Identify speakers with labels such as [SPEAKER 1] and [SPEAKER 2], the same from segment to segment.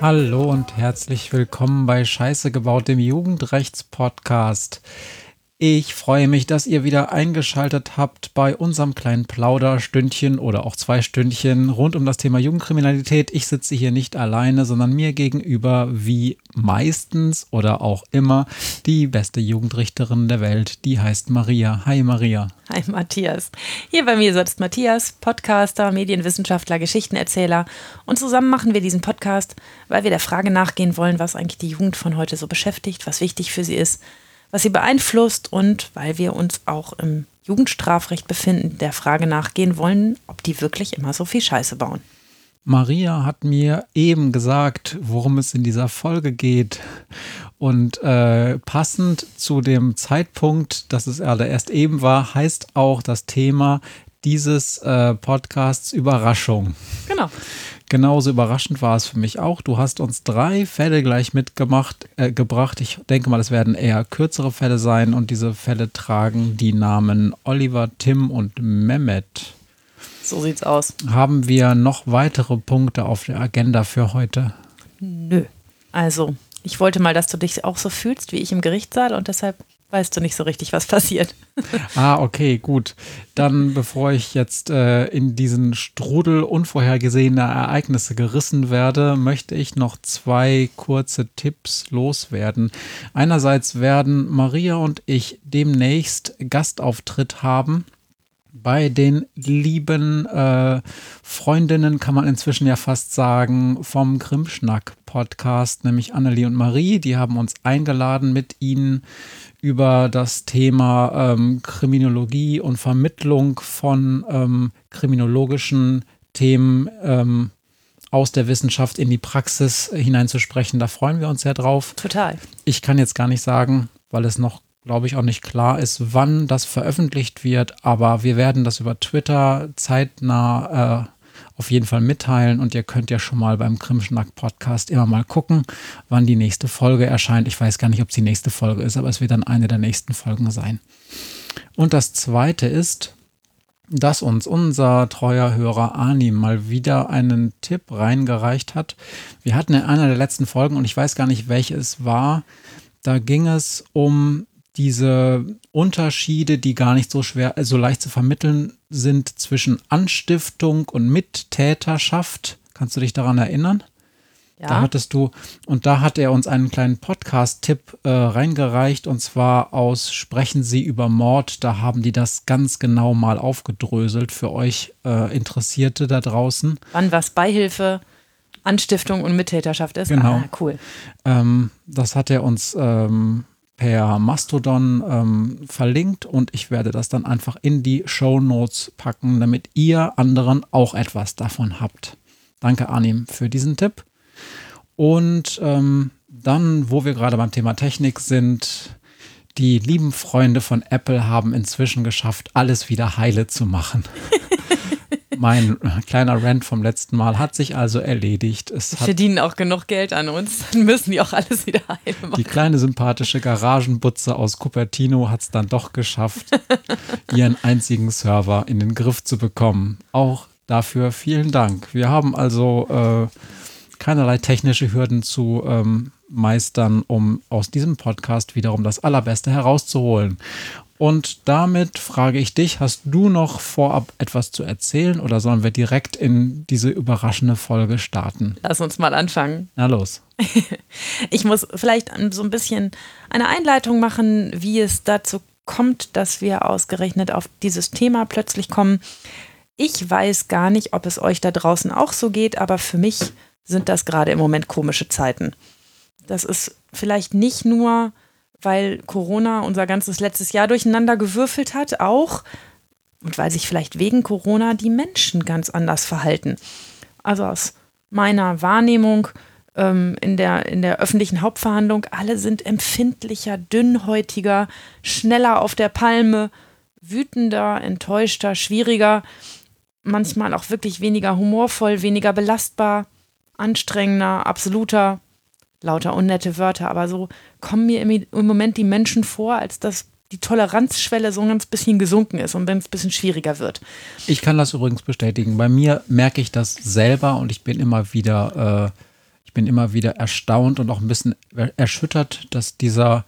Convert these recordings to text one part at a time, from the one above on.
[SPEAKER 1] Hallo und herzlich willkommen bei Scheiße gebaut, dem Jugendrechts-Podcast. Ich freue mich, dass ihr wieder eingeschaltet habt bei unserem kleinen Plauderstündchen oder auch zwei Stündchen rund um das Thema Jugendkriminalität. Ich sitze hier nicht alleine, sondern mir gegenüber, wie meistens oder auch immer, die beste Jugendrichterin der Welt. Die heißt Maria. Hi Maria.
[SPEAKER 2] Hi Matthias. Hier bei mir sitzt Matthias, Podcaster, Medienwissenschaftler, Geschichtenerzähler. Und zusammen machen wir diesen Podcast, weil wir der Frage nachgehen wollen, was eigentlich die Jugend von heute so beschäftigt, was wichtig für sie ist was sie beeinflusst und weil wir uns auch im Jugendstrafrecht befinden, der Frage nachgehen wollen, ob die wirklich immer so viel Scheiße bauen.
[SPEAKER 1] Maria hat mir eben gesagt, worum es in dieser Folge geht. Und äh, passend zu dem Zeitpunkt, dass es erst eben war, heißt auch das Thema dieses äh, Podcasts Überraschung.
[SPEAKER 2] Genau.
[SPEAKER 1] Genauso überraschend war es für mich auch. Du hast uns drei Fälle gleich mitgemacht, äh, gebracht. Ich denke mal, es werden eher kürzere Fälle sein und diese Fälle tragen die Namen Oliver, Tim und Mehmet.
[SPEAKER 2] So sieht's aus.
[SPEAKER 1] Haben wir noch weitere Punkte auf der Agenda für heute?
[SPEAKER 2] Nö. Also, ich wollte mal, dass du dich auch so fühlst wie ich im Gerichtssaal und deshalb weißt du nicht so richtig, was passiert.
[SPEAKER 1] ah, okay, gut. Dann, bevor ich jetzt äh, in diesen Strudel unvorhergesehener Ereignisse gerissen werde, möchte ich noch zwei kurze Tipps loswerden. Einerseits werden Maria und ich demnächst Gastauftritt haben bei den lieben äh, Freundinnen, kann man inzwischen ja fast sagen, vom Grimmschnack-Podcast, nämlich Annelie und Marie. Die haben uns eingeladen, mit ihnen über das Thema ähm, Kriminologie und Vermittlung von ähm, kriminologischen Themen ähm, aus der Wissenschaft in die Praxis hineinzusprechen. Da freuen wir uns sehr drauf.
[SPEAKER 2] Total.
[SPEAKER 1] Ich kann jetzt gar nicht sagen, weil es noch, glaube ich, auch nicht klar ist, wann das veröffentlicht wird, aber wir werden das über Twitter zeitnah äh, auf jeden Fall mitteilen und ihr könnt ja schon mal beim Krimschnack-Podcast immer mal gucken, wann die nächste Folge erscheint. Ich weiß gar nicht, ob es die nächste Folge ist, aber es wird dann eine der nächsten Folgen sein. Und das zweite ist, dass uns unser treuer Hörer Ani mal wieder einen Tipp reingereicht hat. Wir hatten in einer der letzten Folgen, und ich weiß gar nicht, welche es war, da ging es um diese Unterschiede, die gar nicht so schwer, so leicht zu vermitteln sind zwischen Anstiftung und Mittäterschaft. Kannst du dich daran erinnern? Ja. Da hattest du, und da hat er uns einen kleinen Podcast-Tipp äh, reingereicht, und zwar aus Sprechen Sie über Mord. Da haben die das ganz genau mal aufgedröselt für euch äh, Interessierte da draußen.
[SPEAKER 2] Wann was Beihilfe, Anstiftung und Mittäterschaft ist?
[SPEAKER 1] Genau.
[SPEAKER 2] Ah, cool.
[SPEAKER 1] Ähm, das hat er uns ähm, per Mastodon ähm, verlinkt und ich werde das dann einfach in die Show Notes packen, damit ihr anderen auch etwas davon habt. Danke, Arnim, für diesen Tipp. Und ähm, dann, wo wir gerade beim Thema Technik sind, die lieben Freunde von Apple haben inzwischen geschafft, alles wieder heile zu machen. Mein kleiner Rant vom letzten Mal hat sich also erledigt. Es
[SPEAKER 2] die verdienen auch genug Geld an uns, dann müssen die auch alles wieder heil machen.
[SPEAKER 1] Die kleine sympathische Garagenbutze aus Cupertino hat es dann doch geschafft, ihren einzigen Server in den Griff zu bekommen. Auch dafür vielen Dank. Wir haben also äh, keinerlei technische Hürden zu ähm, meistern, um aus diesem Podcast wiederum das Allerbeste herauszuholen. Und damit frage ich dich, hast du noch vorab etwas zu erzählen oder sollen wir direkt in diese überraschende Folge starten?
[SPEAKER 2] Lass uns mal anfangen.
[SPEAKER 1] Na los.
[SPEAKER 2] ich muss vielleicht so ein bisschen eine Einleitung machen, wie es dazu kommt, dass wir ausgerechnet auf dieses Thema plötzlich kommen. Ich weiß gar nicht, ob es euch da draußen auch so geht, aber für mich sind das gerade im Moment komische Zeiten. Das ist vielleicht nicht nur weil Corona unser ganzes letztes Jahr durcheinander gewürfelt hat, auch und weil sich vielleicht wegen Corona die Menschen ganz anders verhalten. Also aus meiner Wahrnehmung ähm, in, der, in der öffentlichen Hauptverhandlung, alle sind empfindlicher, dünnhäutiger, schneller auf der Palme, wütender, enttäuschter, schwieriger, manchmal auch wirklich weniger humorvoll, weniger belastbar, anstrengender, absoluter, lauter unnette Wörter, aber so kommen mir im, Moment die Menschen vor, als dass die Toleranzschwelle so ein ganz bisschen gesunken ist und wenn es ein bisschen schwieriger wird.
[SPEAKER 1] Ich kann das übrigens bestätigen. Bei mir merke ich das selber und ich bin immer wieder, äh, ich bin immer wieder erstaunt und auch ein bisschen erschüttert, dass dieser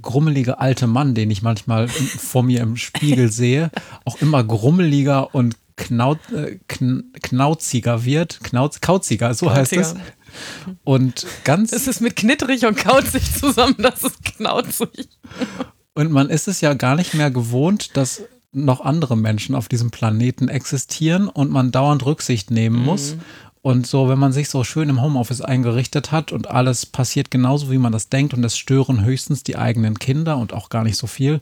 [SPEAKER 1] grummelige alte Mann, den ich manchmal vor mir im Spiegel sehe, auch immer grummeliger und knau, äh, kn, knauziger wird. Knauz, kauziger, so kauziger. heißt es. Und ganz.
[SPEAKER 2] Es ist mit knittrig und kauzig zusammen, das ist knauzig.
[SPEAKER 1] Und man ist es ja gar nicht mehr gewohnt, dass noch andere Menschen auf diesem Planeten existieren und man dauernd Rücksicht nehmen mhm. muss. Und so, wenn man sich so schön im Homeoffice eingerichtet hat und alles passiert genauso, wie man das denkt und es stören höchstens die eigenen Kinder und auch gar nicht so viel,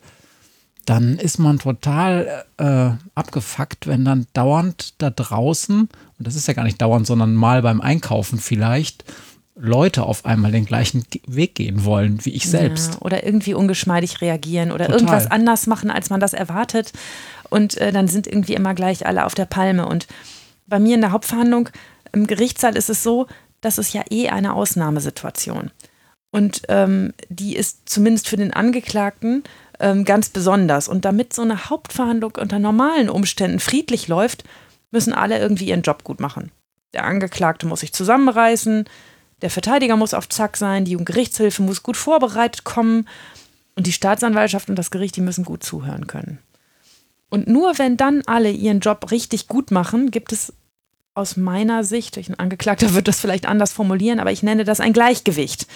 [SPEAKER 1] dann ist man total äh, abgefuckt, wenn dann dauernd da draußen, und das ist ja gar nicht dauernd, sondern mal beim Einkaufen vielleicht, Leute auf einmal den gleichen Weg gehen wollen, wie ich selbst.
[SPEAKER 2] Ja, oder irgendwie ungeschmeidig reagieren oder Total. irgendwas anders machen, als man das erwartet. Und äh, dann sind irgendwie immer gleich alle auf der Palme. Und bei mir in der Hauptverhandlung im Gerichtssaal ist es so, das ist ja eh eine Ausnahmesituation. Und ähm, die ist zumindest für den Angeklagten ähm, ganz besonders. Und damit so eine Hauptverhandlung unter normalen Umständen friedlich läuft, müssen alle irgendwie ihren Job gut machen. Der Angeklagte muss sich zusammenreißen, der Verteidiger muss auf Zack sein, die Jugendgerichtshilfe muss gut vorbereitet kommen und die Staatsanwaltschaft und das Gericht, die müssen gut zuhören können. Und nur wenn dann alle ihren Job richtig gut machen, gibt es aus meiner Sicht, ein Angeklagter wird das vielleicht anders formulieren, aber ich nenne das ein Gleichgewicht.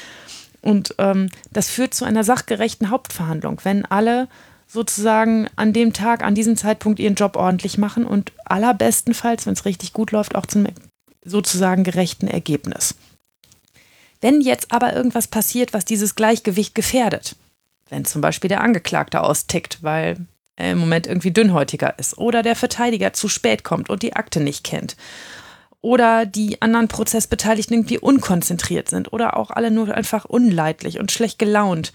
[SPEAKER 2] Und ähm, das führt zu einer sachgerechten Hauptverhandlung, wenn alle sozusagen an dem Tag, an diesem Zeitpunkt ihren Job ordentlich machen und allerbestenfalls, wenn es richtig gut läuft, auch zum sozusagen gerechten Ergebnis. Wenn jetzt aber irgendwas passiert, was dieses Gleichgewicht gefährdet, wenn zum Beispiel der Angeklagte austickt, weil er im Moment irgendwie dünnhäutiger ist, oder der Verteidiger zu spät kommt und die Akte nicht kennt, oder die anderen Prozessbeteiligten irgendwie unkonzentriert sind oder auch alle nur einfach unleidlich und schlecht gelaunt,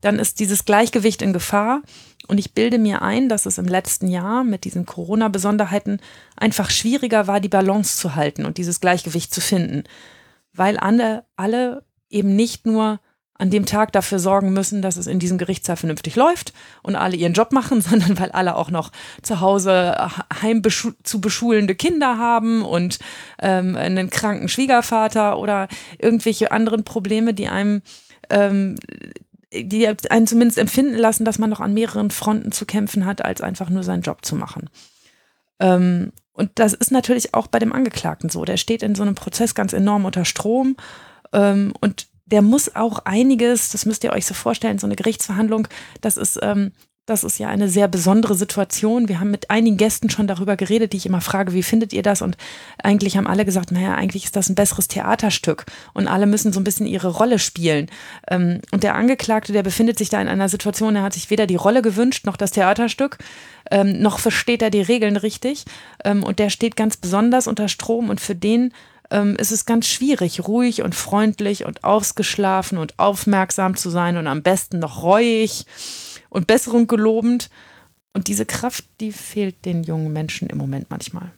[SPEAKER 2] dann ist dieses Gleichgewicht in Gefahr. Und ich bilde mir ein, dass es im letzten Jahr mit diesen Corona-Besonderheiten einfach schwieriger war, die Balance zu halten und dieses Gleichgewicht zu finden weil alle, alle eben nicht nur an dem Tag dafür sorgen müssen, dass es in diesem Gerichtssaal vernünftig läuft und alle ihren Job machen, sondern weil alle auch noch zu Hause heim zu beschulende Kinder haben und ähm, einen kranken Schwiegervater oder irgendwelche anderen Probleme, die einem ähm, die einen zumindest empfinden lassen, dass man noch an mehreren Fronten zu kämpfen hat, als einfach nur seinen Job zu machen. Ähm, und das ist natürlich auch bei dem Angeklagten so. Der steht in so einem Prozess ganz enorm unter Strom ähm, und der muss auch einiges, das müsst ihr euch so vorstellen, so eine Gerichtsverhandlung, das ist ähm, das ist ja eine sehr besondere Situation. Wir haben mit einigen Gästen schon darüber geredet, die ich immer frage, wie findet ihr das? Und eigentlich haben alle gesagt, naja, eigentlich ist das ein besseres Theaterstück und alle müssen so ein bisschen ihre Rolle spielen. Ähm, und der Angeklagte, der befindet sich da in einer Situation, er hat sich weder die Rolle gewünscht noch das Theaterstück, ähm, noch versteht er die Regeln richtig. Ähm, und der steht ganz besonders unter Strom und für den ist es ganz schwierig, ruhig und freundlich und ausgeschlafen und aufmerksam zu sein und am besten noch reuig und Besserung gelobend. Und diese Kraft, die fehlt den jungen Menschen im Moment manchmal.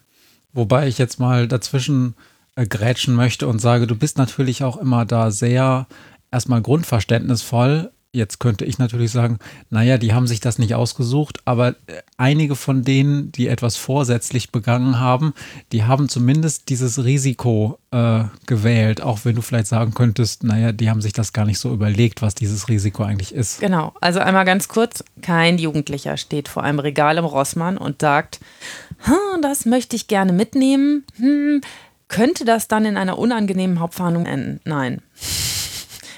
[SPEAKER 1] Wobei ich jetzt mal dazwischen äh, grätschen möchte und sage, du bist natürlich auch immer da sehr erstmal grundverständnisvoll, Jetzt könnte ich natürlich sagen, naja, die haben sich das nicht ausgesucht, aber äh, einige von denen, die etwas vorsätzlich begangen haben, die haben zumindest dieses Risiko äh, gewählt, auch wenn du vielleicht sagen könntest, naja, die haben sich das gar nicht so überlegt, was dieses Risiko eigentlich ist.
[SPEAKER 2] Genau, also einmal ganz kurz, kein Jugendlicher steht vor einem Regal im Rossmann und sagt, hm, das möchte ich gerne mitnehmen, hm, könnte das dann in einer unangenehmen Hauptverhandlung enden? Nein.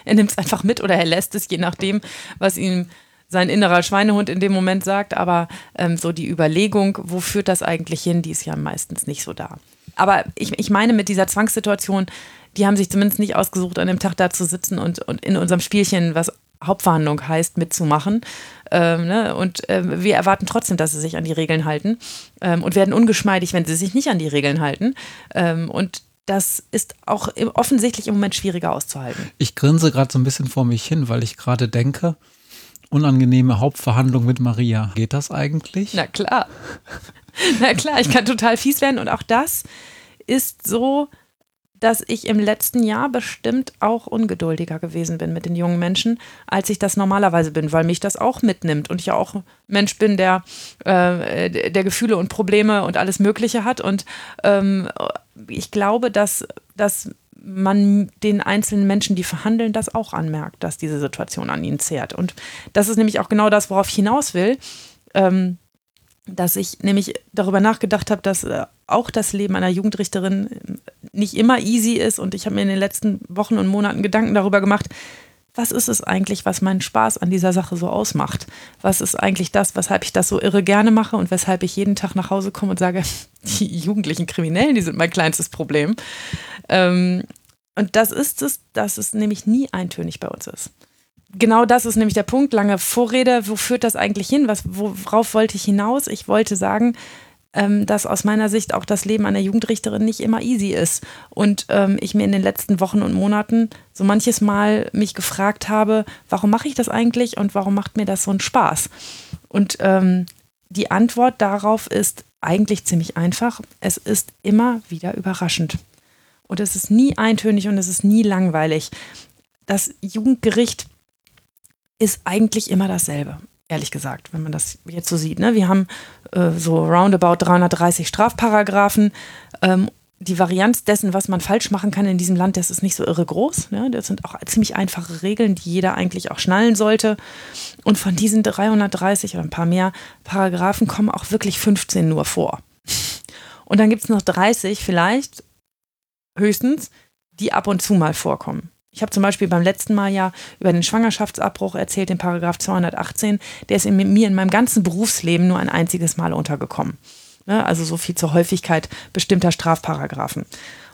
[SPEAKER 2] Er nimmt es einfach mit oder er lässt es, je nachdem, was ihm sein innerer Schweinehund in dem Moment sagt. Aber ähm, so die Überlegung, wo führt das eigentlich hin, die ist ja meistens nicht so da. Aber ich, ich meine mit dieser Zwangssituation, die haben sich zumindest nicht ausgesucht, an dem Tag da zu sitzen und, und in unserem Spielchen, was Hauptverhandlung heißt, mitzumachen. Ähm, ne? Und äh, wir erwarten trotzdem, dass sie sich an die Regeln halten ähm, und werden ungeschmeidig, wenn sie sich nicht an die Regeln halten. Ähm, und das ist auch offensichtlich im Moment schwieriger auszuhalten.
[SPEAKER 1] Ich grinse gerade so ein bisschen vor mich hin, weil ich gerade denke, unangenehme Hauptverhandlung mit Maria. Geht das eigentlich?
[SPEAKER 2] Na klar. Na klar, ich kann total fies werden und auch das ist so dass ich im letzten Jahr bestimmt auch ungeduldiger gewesen bin mit den jungen Menschen, als ich das normalerweise bin, weil mich das auch mitnimmt und ich ja auch Mensch bin, der, äh, der Gefühle und Probleme und alles Mögliche hat. Und ähm, ich glaube, dass, dass man den einzelnen Menschen, die verhandeln, das auch anmerkt, dass diese Situation an ihnen zehrt. Und das ist nämlich auch genau das, worauf ich hinaus will. Ähm, dass ich nämlich darüber nachgedacht habe, dass äh, auch das Leben einer Jugendrichterin nicht immer easy ist. Und ich habe mir in den letzten Wochen und Monaten Gedanken darüber gemacht, was ist es eigentlich, was meinen Spaß an dieser Sache so ausmacht? Was ist eigentlich das, weshalb ich das so irre gerne mache und weshalb ich jeden Tag nach Hause komme und sage, die jugendlichen Kriminellen, die sind mein kleinstes Problem. Ähm, und das ist es, dass es nämlich nie eintönig bei uns ist genau das ist nämlich der Punkt. Lange Vorrede, wo führt das eigentlich hin? Was, worauf wollte ich hinaus? Ich wollte sagen, ähm, dass aus meiner Sicht auch das Leben einer Jugendrichterin nicht immer easy ist. Und ähm, ich mir in den letzten Wochen und Monaten so manches Mal mich gefragt habe, warum mache ich das eigentlich und warum macht mir das so einen Spaß? Und ähm, die Antwort darauf ist eigentlich ziemlich einfach. Es ist immer wieder überraschend. Und es ist nie eintönig und es ist nie langweilig. Das Jugendgericht ist eigentlich immer dasselbe, ehrlich gesagt, wenn man das jetzt so sieht. Ne? Wir haben äh, so roundabout 330 Strafparagraphen. Ähm, die Varianz dessen, was man falsch machen kann in diesem Land, das ist nicht so irre groß. Ne? Das sind auch ziemlich einfache Regeln, die jeder eigentlich auch schnallen sollte. Und von diesen 330 oder ein paar mehr Paragraphen kommen auch wirklich 15 nur vor. Und dann gibt es noch 30 vielleicht, höchstens, die ab und zu mal vorkommen. Ich habe zum Beispiel beim letzten Mal ja über den Schwangerschaftsabbruch erzählt, den Paragraph 218. Der ist in mir in meinem ganzen Berufsleben nur ein einziges Mal untergekommen. Ne? Also so viel zur Häufigkeit bestimmter Strafparagraphen.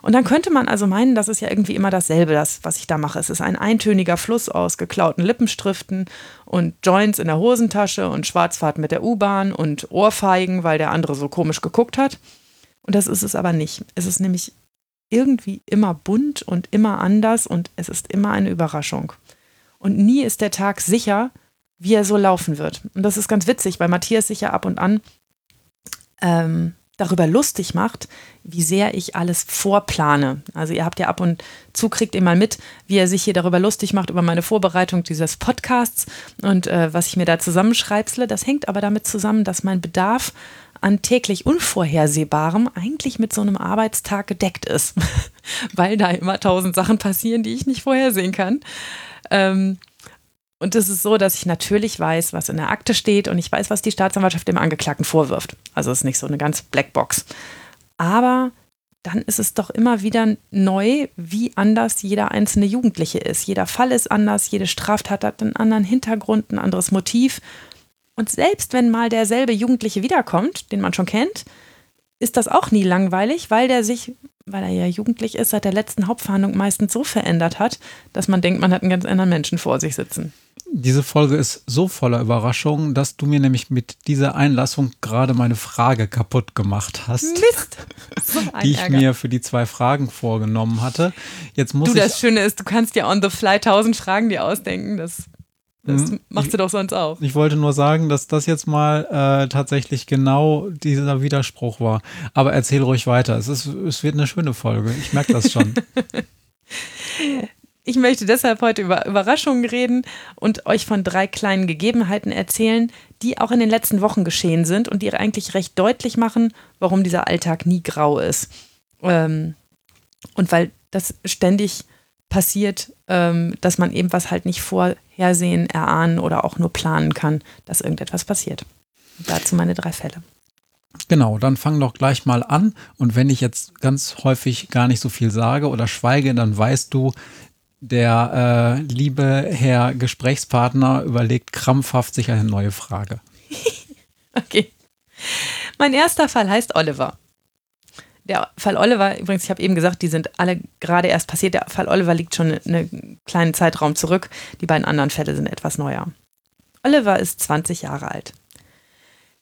[SPEAKER 2] Und dann könnte man also meinen, das ist ja irgendwie immer dasselbe, das, was ich da mache. Es ist ein eintöniger Fluss aus geklauten Lippenstiften und Joints in der Hosentasche und Schwarzfahrt mit der U-Bahn und Ohrfeigen, weil der andere so komisch geguckt hat. Und das ist es aber nicht. Es ist nämlich irgendwie immer bunt und immer anders und es ist immer eine Überraschung. Und nie ist der Tag sicher, wie er so laufen wird. Und das ist ganz witzig, weil Matthias sich ja ab und an ähm, darüber lustig macht, wie sehr ich alles vorplane. Also ihr habt ja ab und zu kriegt ihr mal mit, wie er sich hier darüber lustig macht über meine Vorbereitung dieses Podcasts und äh, was ich mir da zusammenschreibsle. Das hängt aber damit zusammen, dass mein Bedarf an täglich Unvorhersehbarem eigentlich mit so einem Arbeitstag gedeckt ist, weil da immer tausend Sachen passieren, die ich nicht vorhersehen kann. Ähm, und es ist so, dass ich natürlich weiß, was in der Akte steht und ich weiß, was die Staatsanwaltschaft dem Angeklagten vorwirft. Also es ist nicht so eine ganz Blackbox. Aber dann ist es doch immer wieder neu, wie anders jeder einzelne Jugendliche ist. Jeder Fall ist anders, jede Straftat hat einen anderen Hintergrund, ein anderes Motiv. Und selbst wenn mal derselbe Jugendliche wiederkommt, den man schon kennt, ist das auch nie langweilig, weil der sich, weil er ja jugendlich ist, seit der letzten Hauptverhandlung meistens so verändert hat, dass man denkt, man hat einen ganz anderen Menschen vor sich sitzen.
[SPEAKER 1] Diese Folge ist so voller Überraschungen, dass du mir nämlich mit dieser Einlassung gerade meine Frage kaputt gemacht hast.
[SPEAKER 2] Mist!
[SPEAKER 1] So die ich Ärger. mir für die zwei Fragen vorgenommen hatte. Jetzt muss
[SPEAKER 2] du, das Schöne ist, du kannst dir on the fly tausend Fragen dir ausdenken. Das das mhm. machst du doch sonst auch.
[SPEAKER 1] Ich wollte nur sagen, dass das jetzt mal äh, tatsächlich genau dieser Widerspruch war. Aber erzähl ruhig weiter. Es, ist, es wird eine schöne Folge. Ich merke das schon.
[SPEAKER 2] ich möchte deshalb heute über Überraschungen reden und euch von drei kleinen Gegebenheiten erzählen, die auch in den letzten Wochen geschehen sind und die eigentlich recht deutlich machen, warum dieser Alltag nie grau ist. Ähm, und weil das ständig passiert, ähm, dass man eben was halt nicht vorhersehen, erahnen oder auch nur planen kann, dass irgendetwas passiert. dazu meine drei Fälle.
[SPEAKER 1] Genau, dann fang doch gleich mal an. Und wenn ich jetzt ganz häufig gar nicht so viel sage oder schweige, dann weißt du, der äh, liebe Herr Gesprächspartner überlegt krampfhaft sich eine neue Frage.
[SPEAKER 2] okay. Mein erster Fall heißt Oliver. Der Fall Oliver, übrigens, ich habe eben gesagt, die sind alle gerade erst passiert. Der Fall Oliver liegt schon einen kleinen Zeitraum zurück. Die beiden anderen Fälle sind etwas neuer. Oliver ist 20 Jahre alt.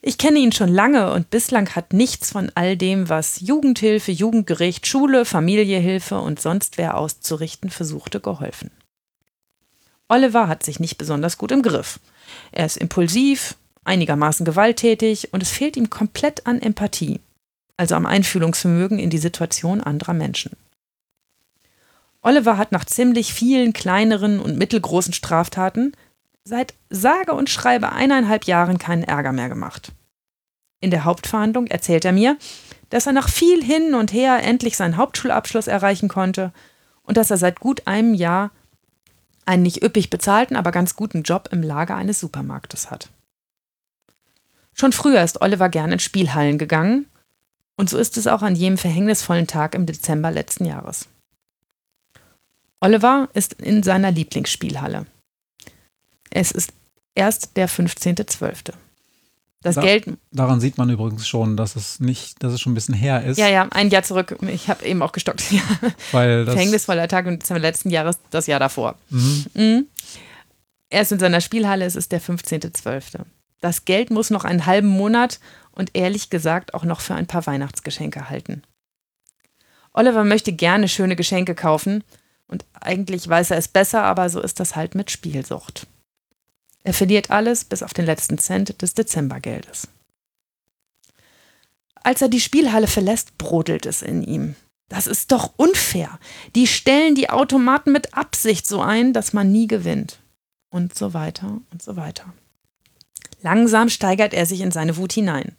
[SPEAKER 2] Ich kenne ihn schon lange und bislang hat nichts von all dem, was Jugendhilfe, Jugendgericht, Schule, Familiehilfe und sonst wer auszurichten versuchte, geholfen. Oliver hat sich nicht besonders gut im Griff. Er ist impulsiv, einigermaßen gewalttätig und es fehlt ihm komplett an Empathie also am Einfühlungsvermögen in die Situation anderer Menschen. Oliver hat nach ziemlich vielen kleineren und mittelgroßen Straftaten seit sage und schreibe eineinhalb Jahren keinen Ärger mehr gemacht. In der Hauptverhandlung erzählt er mir, dass er nach viel hin und her endlich seinen Hauptschulabschluss erreichen konnte und dass er seit gut einem Jahr einen nicht üppig bezahlten, aber ganz guten Job im Lager eines Supermarktes hat. Schon früher ist Oliver gern in Spielhallen gegangen und so ist es auch an jedem verhängnisvollen Tag im Dezember letzten Jahres. Oliver ist in seiner Lieblingsspielhalle. Es ist erst der 15.12.
[SPEAKER 1] Das da, Geld. Daran sieht man übrigens schon, dass es nicht, dass es schon ein bisschen her ist.
[SPEAKER 2] Ja, ja, ein Jahr zurück. Ich habe eben auch gestockt. Weil das Verhängnisvoller Tag im Dezember letzten Jahres, das Jahr davor. Mhm. Mhm. Er ist in seiner Spielhalle, es ist der 15.12. Das Geld muss noch einen halben Monat und ehrlich gesagt auch noch für ein paar Weihnachtsgeschenke halten. Oliver möchte gerne schöne Geschenke kaufen und eigentlich weiß er es besser, aber so ist das halt mit Spielsucht. Er verliert alles bis auf den letzten Cent des Dezembergeldes. Als er die Spielhalle verlässt, brodelt es in ihm. Das ist doch unfair. Die stellen die Automaten mit Absicht so ein, dass man nie gewinnt. Und so weiter und so weiter. Langsam steigert er sich in seine Wut hinein.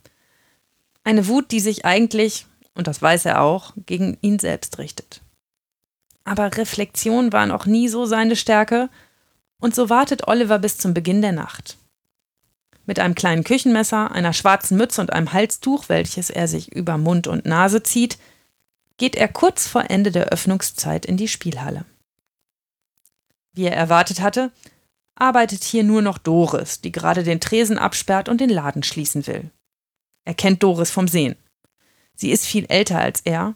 [SPEAKER 2] Eine Wut, die sich eigentlich, und das weiß er auch, gegen ihn selbst richtet. Aber Reflexion war noch nie so seine Stärke, und so wartet Oliver bis zum Beginn der Nacht. Mit einem kleinen Küchenmesser, einer schwarzen Mütze und einem Halstuch, welches er sich über Mund und Nase zieht, geht er kurz vor Ende der Öffnungszeit in die Spielhalle. Wie er erwartet hatte, arbeitet hier nur noch Doris, die gerade den Tresen absperrt und den Laden schließen will. Er kennt Doris vom Sehen. Sie ist viel älter als er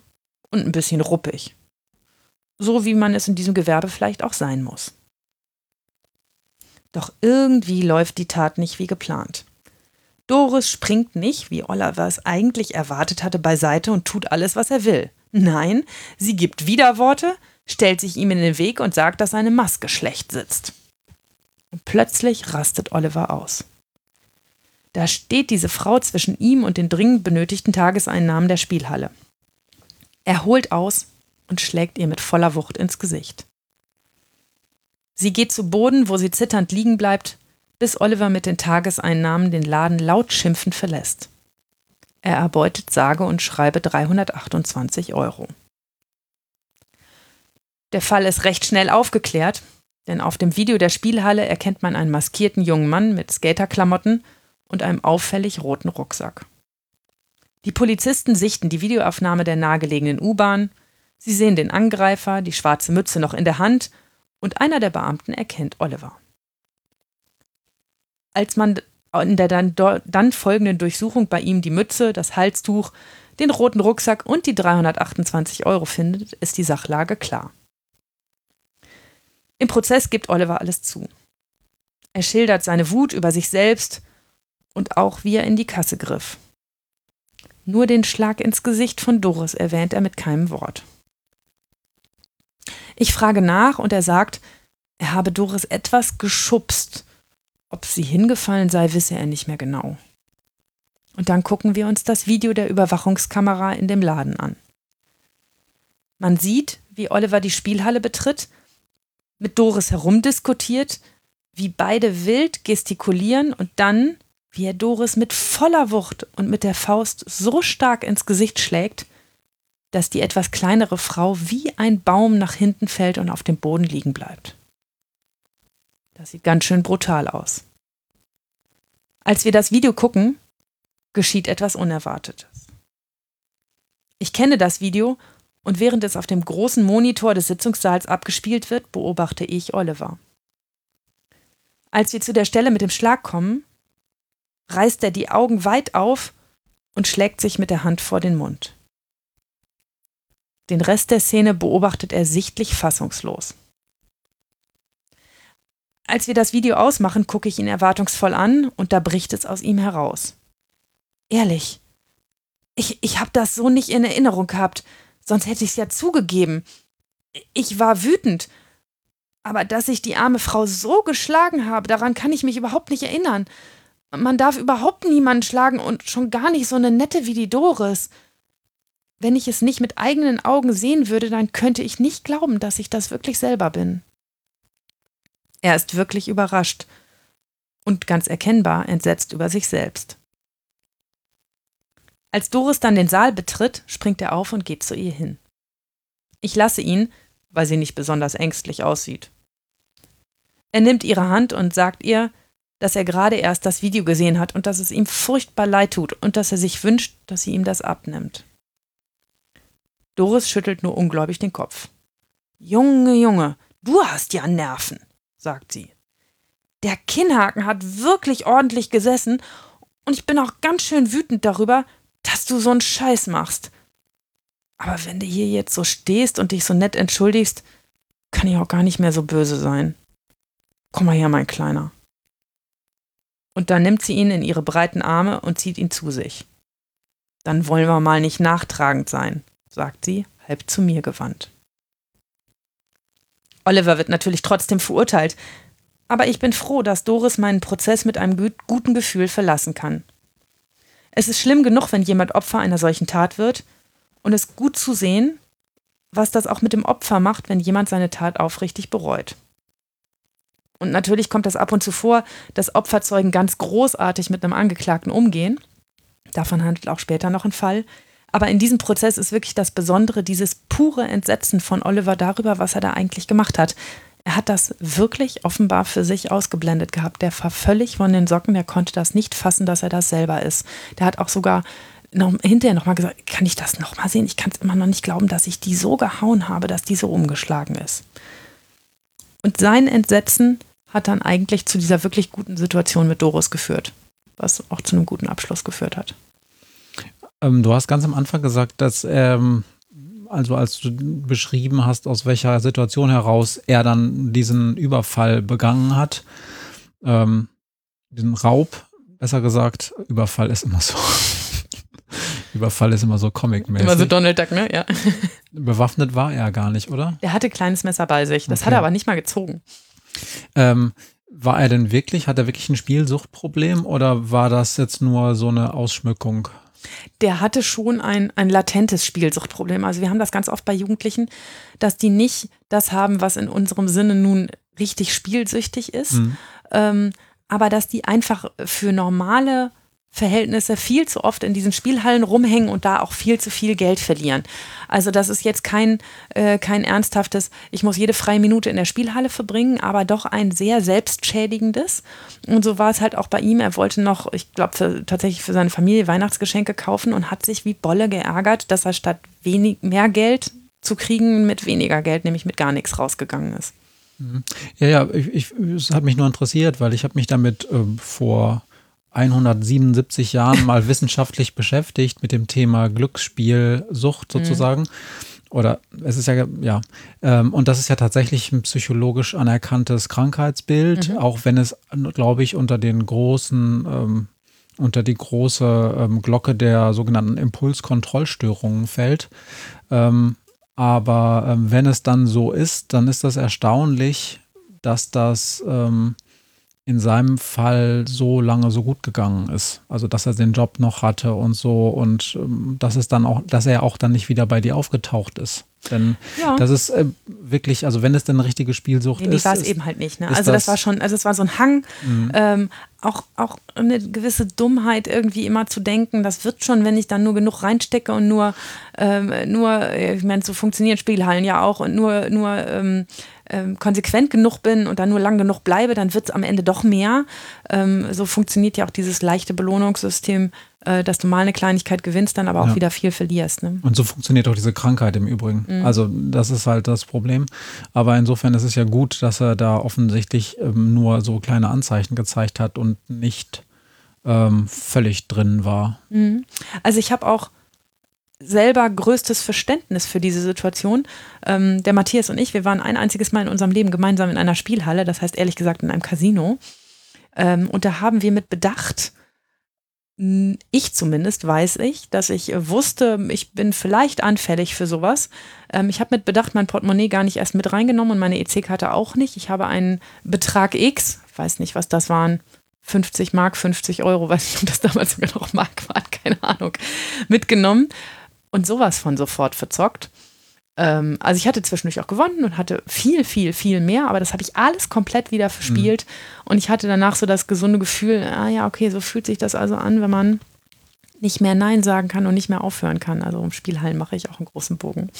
[SPEAKER 2] und ein bisschen ruppig. So wie man es in diesem Gewerbe vielleicht auch sein muss. Doch irgendwie läuft die Tat nicht wie geplant. Doris springt nicht, wie Oliver es eigentlich erwartet hatte, beiseite und tut alles, was er will. Nein, sie gibt Widerworte, stellt sich ihm in den Weg und sagt, dass seine Maske schlecht sitzt. Und plötzlich rastet Oliver aus. Da steht diese Frau zwischen ihm und den dringend benötigten Tageseinnahmen der Spielhalle. Er holt aus und schlägt ihr mit voller Wucht ins Gesicht. Sie geht zu Boden, wo sie zitternd liegen bleibt, bis Oliver mit den Tageseinnahmen den Laden laut schimpfend verlässt. Er erbeutet sage und schreibe 328 Euro. Der Fall ist recht schnell aufgeklärt, denn auf dem Video der Spielhalle erkennt man einen maskierten jungen Mann mit Skaterklamotten und einem auffällig roten Rucksack. Die Polizisten sichten die Videoaufnahme der nahegelegenen U-Bahn, sie sehen den Angreifer, die schwarze Mütze noch in der Hand und einer der Beamten erkennt Oliver. Als man in der dann, dann folgenden Durchsuchung bei ihm die Mütze, das Halstuch, den roten Rucksack und die 328 Euro findet, ist die Sachlage klar. Im Prozess gibt Oliver alles zu. Er schildert seine Wut über sich selbst und auch wie er in die Kasse griff. Nur den Schlag ins Gesicht von Doris erwähnt er mit keinem Wort. Ich frage nach und er sagt, er habe Doris etwas geschubst. Ob sie hingefallen sei, wisse er nicht mehr genau. Und dann gucken wir uns das Video der Überwachungskamera in dem Laden an. Man sieht, wie Oliver die Spielhalle betritt, mit Doris herumdiskutiert, wie beide wild gestikulieren und dann, wie er Doris mit voller Wucht und mit der Faust so stark ins Gesicht schlägt, dass die etwas kleinere Frau wie ein Baum nach hinten fällt und auf dem Boden liegen bleibt. Das sieht ganz schön brutal aus. Als wir das Video gucken, geschieht etwas Unerwartetes. Ich kenne das Video und während es auf dem großen Monitor des Sitzungssaals abgespielt wird, beobachte ich Oliver. Als wir zu der Stelle mit dem Schlag kommen, reißt er die Augen weit auf und schlägt sich mit der Hand vor den Mund. Den Rest der Szene beobachtet er sichtlich fassungslos. Als wir das Video ausmachen, gucke ich ihn erwartungsvoll an und da bricht es aus ihm heraus. Ehrlich, ich, ich habe das so nicht in Erinnerung gehabt, sonst hätte ich es ja zugegeben. Ich war wütend, aber dass ich die arme Frau so geschlagen habe, daran kann ich mich überhaupt nicht erinnern. Man darf überhaupt niemanden schlagen und schon gar nicht so eine nette wie die Doris. wenn ich es nicht mit eigenen Augen sehen würde, dann könnte ich nicht glauben, dass ich das wirklich selber bin. Er ist wirklich überrascht und ganz erkennbar entsetzt über sich selbst. Als Doris dann den Saal betritt, springt er auf und geht zu ihr hin. Ich lasse ihn, weil sie nicht besonders ängstlich aussieht. Er nimmt ihre Hand und sagt ihr, dass er gerade erst das Video gesehen hat und dass es ihm furchtbar leid tut und dass er sich wünscht, dass sie ihm das abnimmt. Doris schüttelt nur ungläubig den Kopf. Junge, Junge, du hast ja Nerven, sagt sie. Der Kinnhaken hat wirklich ordentlich gesessen und ich bin auch ganz schön wütend darüber, dass du so einen Scheiß machst. Aber wenn du hier jetzt so stehst und dich so nett entschuldigst, kann ich auch gar nicht mehr so böse sein. Komm mal her, mein Kleiner. Und dann nimmt sie ihn in ihre breiten Arme und zieht ihn zu sich. Dann wollen wir mal nicht nachtragend sein, sagt sie, halb zu mir gewandt. Oliver wird natürlich trotzdem verurteilt, aber ich bin froh, dass Doris meinen Prozess mit einem guten Gefühl verlassen kann. Es ist schlimm genug, wenn jemand Opfer einer solchen Tat wird, und es gut zu sehen, was das auch mit dem Opfer macht, wenn jemand seine Tat aufrichtig bereut. Und natürlich kommt das ab und zu vor, dass Opferzeugen ganz großartig mit einem Angeklagten umgehen. Davon handelt auch später noch ein Fall. Aber in diesem Prozess ist wirklich das Besondere dieses pure Entsetzen von Oliver darüber, was er da eigentlich gemacht hat. Er hat das wirklich offenbar für sich ausgeblendet gehabt. Der war völlig von den Socken, der konnte das nicht fassen, dass er das selber ist. Der hat auch sogar noch, hinterher nochmal gesagt, kann ich das nochmal sehen? Ich kann es immer noch nicht glauben, dass ich die so gehauen habe, dass die so umgeschlagen ist. Und sein Entsetzen hat dann eigentlich zu dieser wirklich guten Situation mit Doris geführt, was auch zu einem guten Abschluss geführt hat.
[SPEAKER 1] Ähm, du hast ganz am Anfang gesagt, dass, ähm, also als du beschrieben hast, aus welcher Situation heraus er dann diesen Überfall begangen hat, ähm, diesen Raub, besser gesagt, Überfall ist immer so. Überfall ist immer so comic-mäßig.
[SPEAKER 2] Immer so Donald Duck, ne? Ja.
[SPEAKER 1] Bewaffnet war er gar nicht, oder?
[SPEAKER 2] Er hatte kleines Messer bei sich. Das okay. hat er aber nicht mal gezogen.
[SPEAKER 1] Ähm, war er denn wirklich, hat er wirklich ein Spielsuchtproblem oder war das jetzt nur so eine Ausschmückung?
[SPEAKER 2] Der hatte schon ein, ein latentes Spielsuchtproblem. Also wir haben das ganz oft bei Jugendlichen, dass die nicht das haben, was in unserem Sinne nun richtig spielsüchtig ist, mhm. ähm, aber dass die einfach für normale Verhältnisse viel zu oft in diesen Spielhallen rumhängen und da auch viel zu viel Geld verlieren. Also das ist jetzt kein, äh, kein ernsthaftes, ich muss jede freie Minute in der Spielhalle verbringen, aber doch ein sehr selbstschädigendes. Und so war es halt auch bei ihm. Er wollte noch, ich glaube, tatsächlich für seine Familie Weihnachtsgeschenke kaufen und hat sich wie Bolle geärgert, dass er statt wenig, mehr Geld zu kriegen mit weniger Geld, nämlich mit gar nichts rausgegangen ist.
[SPEAKER 1] Mhm. Ja, ja, ich, ich, es hat mich nur interessiert, weil ich habe mich damit äh, vor 177 Jahren mal wissenschaftlich beschäftigt mit dem Thema Glücksspielsucht sozusagen. Mhm. Oder es ist ja, ja. Ähm, und das ist ja tatsächlich ein psychologisch anerkanntes Krankheitsbild, mhm. auch wenn es, glaube ich, unter den großen, ähm, unter die große ähm, Glocke der sogenannten Impulskontrollstörungen fällt. Ähm, aber ähm, wenn es dann so ist, dann ist das erstaunlich, dass das ähm, in seinem Fall so lange so gut gegangen ist. Also dass er den Job noch hatte und so und ähm, dass es dann auch, dass er auch dann nicht wieder bei dir aufgetaucht ist. Denn ja. das ist äh, wirklich, also wenn es denn eine richtige Spielsucht nee,
[SPEAKER 2] ist. war es eben halt nicht. Ne? Also das, das, war schon, also es war so ein Hang, mhm. ähm, auch, auch eine gewisse Dummheit irgendwie immer zu denken, das wird schon, wenn ich dann nur genug reinstecke und nur, ähm, nur, ich meine, so funktionieren Spielhallen ja auch und nur, nur ähm, ähm, konsequent genug bin und dann nur lang genug bleibe, dann wird es am Ende doch mehr. Ähm, so funktioniert ja auch dieses leichte Belohnungssystem, äh, dass du mal eine Kleinigkeit gewinnst, dann aber auch ja. wieder viel verlierst. Ne?
[SPEAKER 1] Und so funktioniert auch diese Krankheit im Übrigen. Mhm. Also das ist halt das Problem. Aber insofern ist es ja gut, dass er da offensichtlich ähm, nur so kleine Anzeichen gezeigt hat und nicht ähm, völlig drin war.
[SPEAKER 2] Mhm. Also ich habe auch selber größtes Verständnis für diese Situation. Ähm, der Matthias und ich, wir waren ein einziges Mal in unserem Leben gemeinsam in einer Spielhalle, das heißt ehrlich gesagt in einem Casino. Ähm, und da haben wir mit Bedacht, ich zumindest weiß ich, dass ich wusste, ich bin vielleicht anfällig für sowas. Ähm, ich habe mit Bedacht mein Portemonnaie gar nicht erst mit reingenommen und meine EC-Karte auch nicht. Ich habe einen Betrag X, weiß nicht, was das waren, 50 Mark, 50 Euro, weiß nicht, ob das damals sogar noch Mark war, keine Ahnung, mitgenommen und sowas von sofort verzockt. Ähm, also ich hatte zwischendurch auch gewonnen und hatte viel, viel, viel mehr, aber das habe ich alles komplett wieder verspielt. Mhm. Und ich hatte danach so das gesunde Gefühl, ah ja, okay, so fühlt sich das also an, wenn man nicht mehr Nein sagen kann und nicht mehr aufhören kann. Also um Spielhallen mache ich auch einen großen Bogen.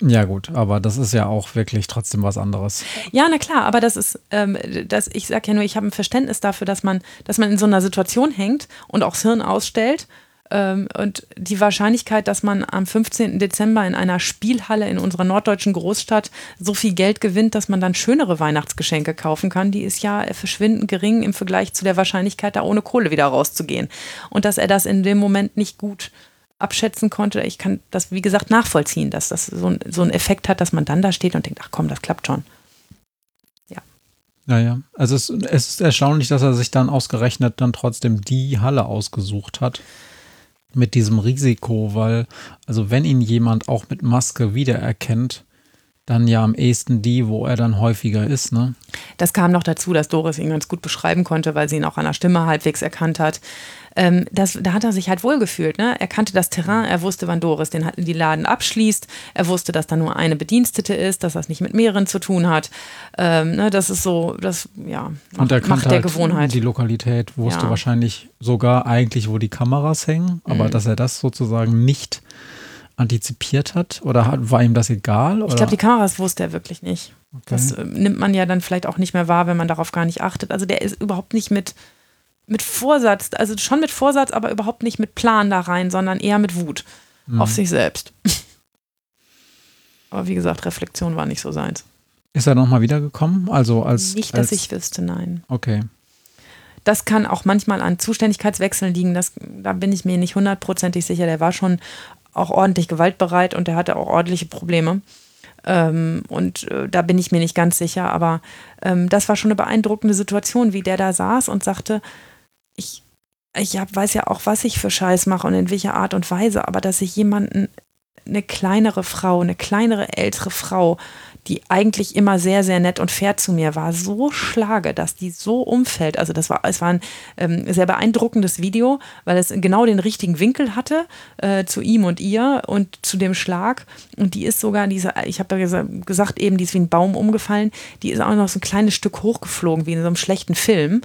[SPEAKER 1] Ja, gut, aber das ist ja auch wirklich trotzdem was anderes.
[SPEAKER 2] Ja, na klar, aber das ist, ähm, das, ich sage ja nur, ich habe ein Verständnis dafür, dass man, dass man in so einer Situation hängt und auch das Hirn ausstellt und die Wahrscheinlichkeit, dass man am 15. Dezember in einer Spielhalle in unserer norddeutschen Großstadt so viel Geld gewinnt, dass man dann schönere Weihnachtsgeschenke kaufen kann, die ist ja verschwindend gering im Vergleich zu der Wahrscheinlichkeit, da ohne Kohle wieder rauszugehen. Und dass er das in dem Moment nicht gut abschätzen konnte. Ich kann das, wie gesagt, nachvollziehen, dass das so, ein, so einen Effekt hat, dass man dann da steht und denkt, ach komm, das klappt schon.
[SPEAKER 1] Ja. Naja, also es, es ist erstaunlich, dass er sich dann ausgerechnet dann trotzdem die Halle ausgesucht hat mit diesem Risiko, weil, also wenn ihn jemand auch mit Maske wiedererkennt, dann ja am ehesten die, wo er dann häufiger ist, ne?
[SPEAKER 2] Das kam noch dazu, dass Doris ihn ganz gut beschreiben konnte, weil sie ihn auch an der Stimme halbwegs erkannt hat ähm, das, da hat er sich halt wohlgefühlt. Ne? Er kannte das Terrain, er wusste, wann Doris den, die Laden abschließt, er wusste, dass da nur eine Bedienstete ist, dass das nicht mit mehreren zu tun hat. Ähm, ne? Das ist so, das ja,
[SPEAKER 1] macht, Und er macht der halt Gewohnheit. Die Lokalität wusste ja. wahrscheinlich sogar eigentlich, wo die Kameras hängen, aber mhm. dass er das sozusagen nicht antizipiert hat oder hat, war ihm das egal? Oder?
[SPEAKER 2] Ich glaube, die Kameras wusste er wirklich nicht. Okay. Das äh, nimmt man ja dann vielleicht auch nicht mehr wahr, wenn man darauf gar nicht achtet. Also der ist überhaupt nicht mit mit Vorsatz, also schon mit Vorsatz, aber überhaupt nicht mit Plan da rein, sondern eher mit Wut mhm. auf sich selbst. aber wie gesagt, Reflexion war nicht so seins.
[SPEAKER 1] Ist er nochmal wiedergekommen? Also als.
[SPEAKER 2] Nicht,
[SPEAKER 1] als
[SPEAKER 2] dass ich wüsste, nein.
[SPEAKER 1] Okay.
[SPEAKER 2] Das kann auch manchmal an Zuständigkeitswechseln liegen. Das, da bin ich mir nicht hundertprozentig sicher. Der war schon auch ordentlich gewaltbereit und der hatte auch ordentliche Probleme. Ähm, und äh, da bin ich mir nicht ganz sicher. Aber ähm, das war schon eine beeindruckende Situation, wie der da saß und sagte, ich, ich hab, weiß ja auch, was ich für Scheiß mache und in welcher Art und Weise, aber dass ich jemanden, eine kleinere Frau, eine kleinere, ältere Frau, die eigentlich immer sehr, sehr nett und fair zu mir war, so schlage, dass die so umfällt. Also das war, es war ein ähm, sehr beeindruckendes Video, weil es genau den richtigen Winkel hatte äh, zu ihm und ihr und zu dem Schlag. Und die ist sogar diese, ich habe ja gesagt eben, die ist wie ein Baum umgefallen, die ist auch noch so ein kleines Stück hochgeflogen, wie in so einem schlechten Film.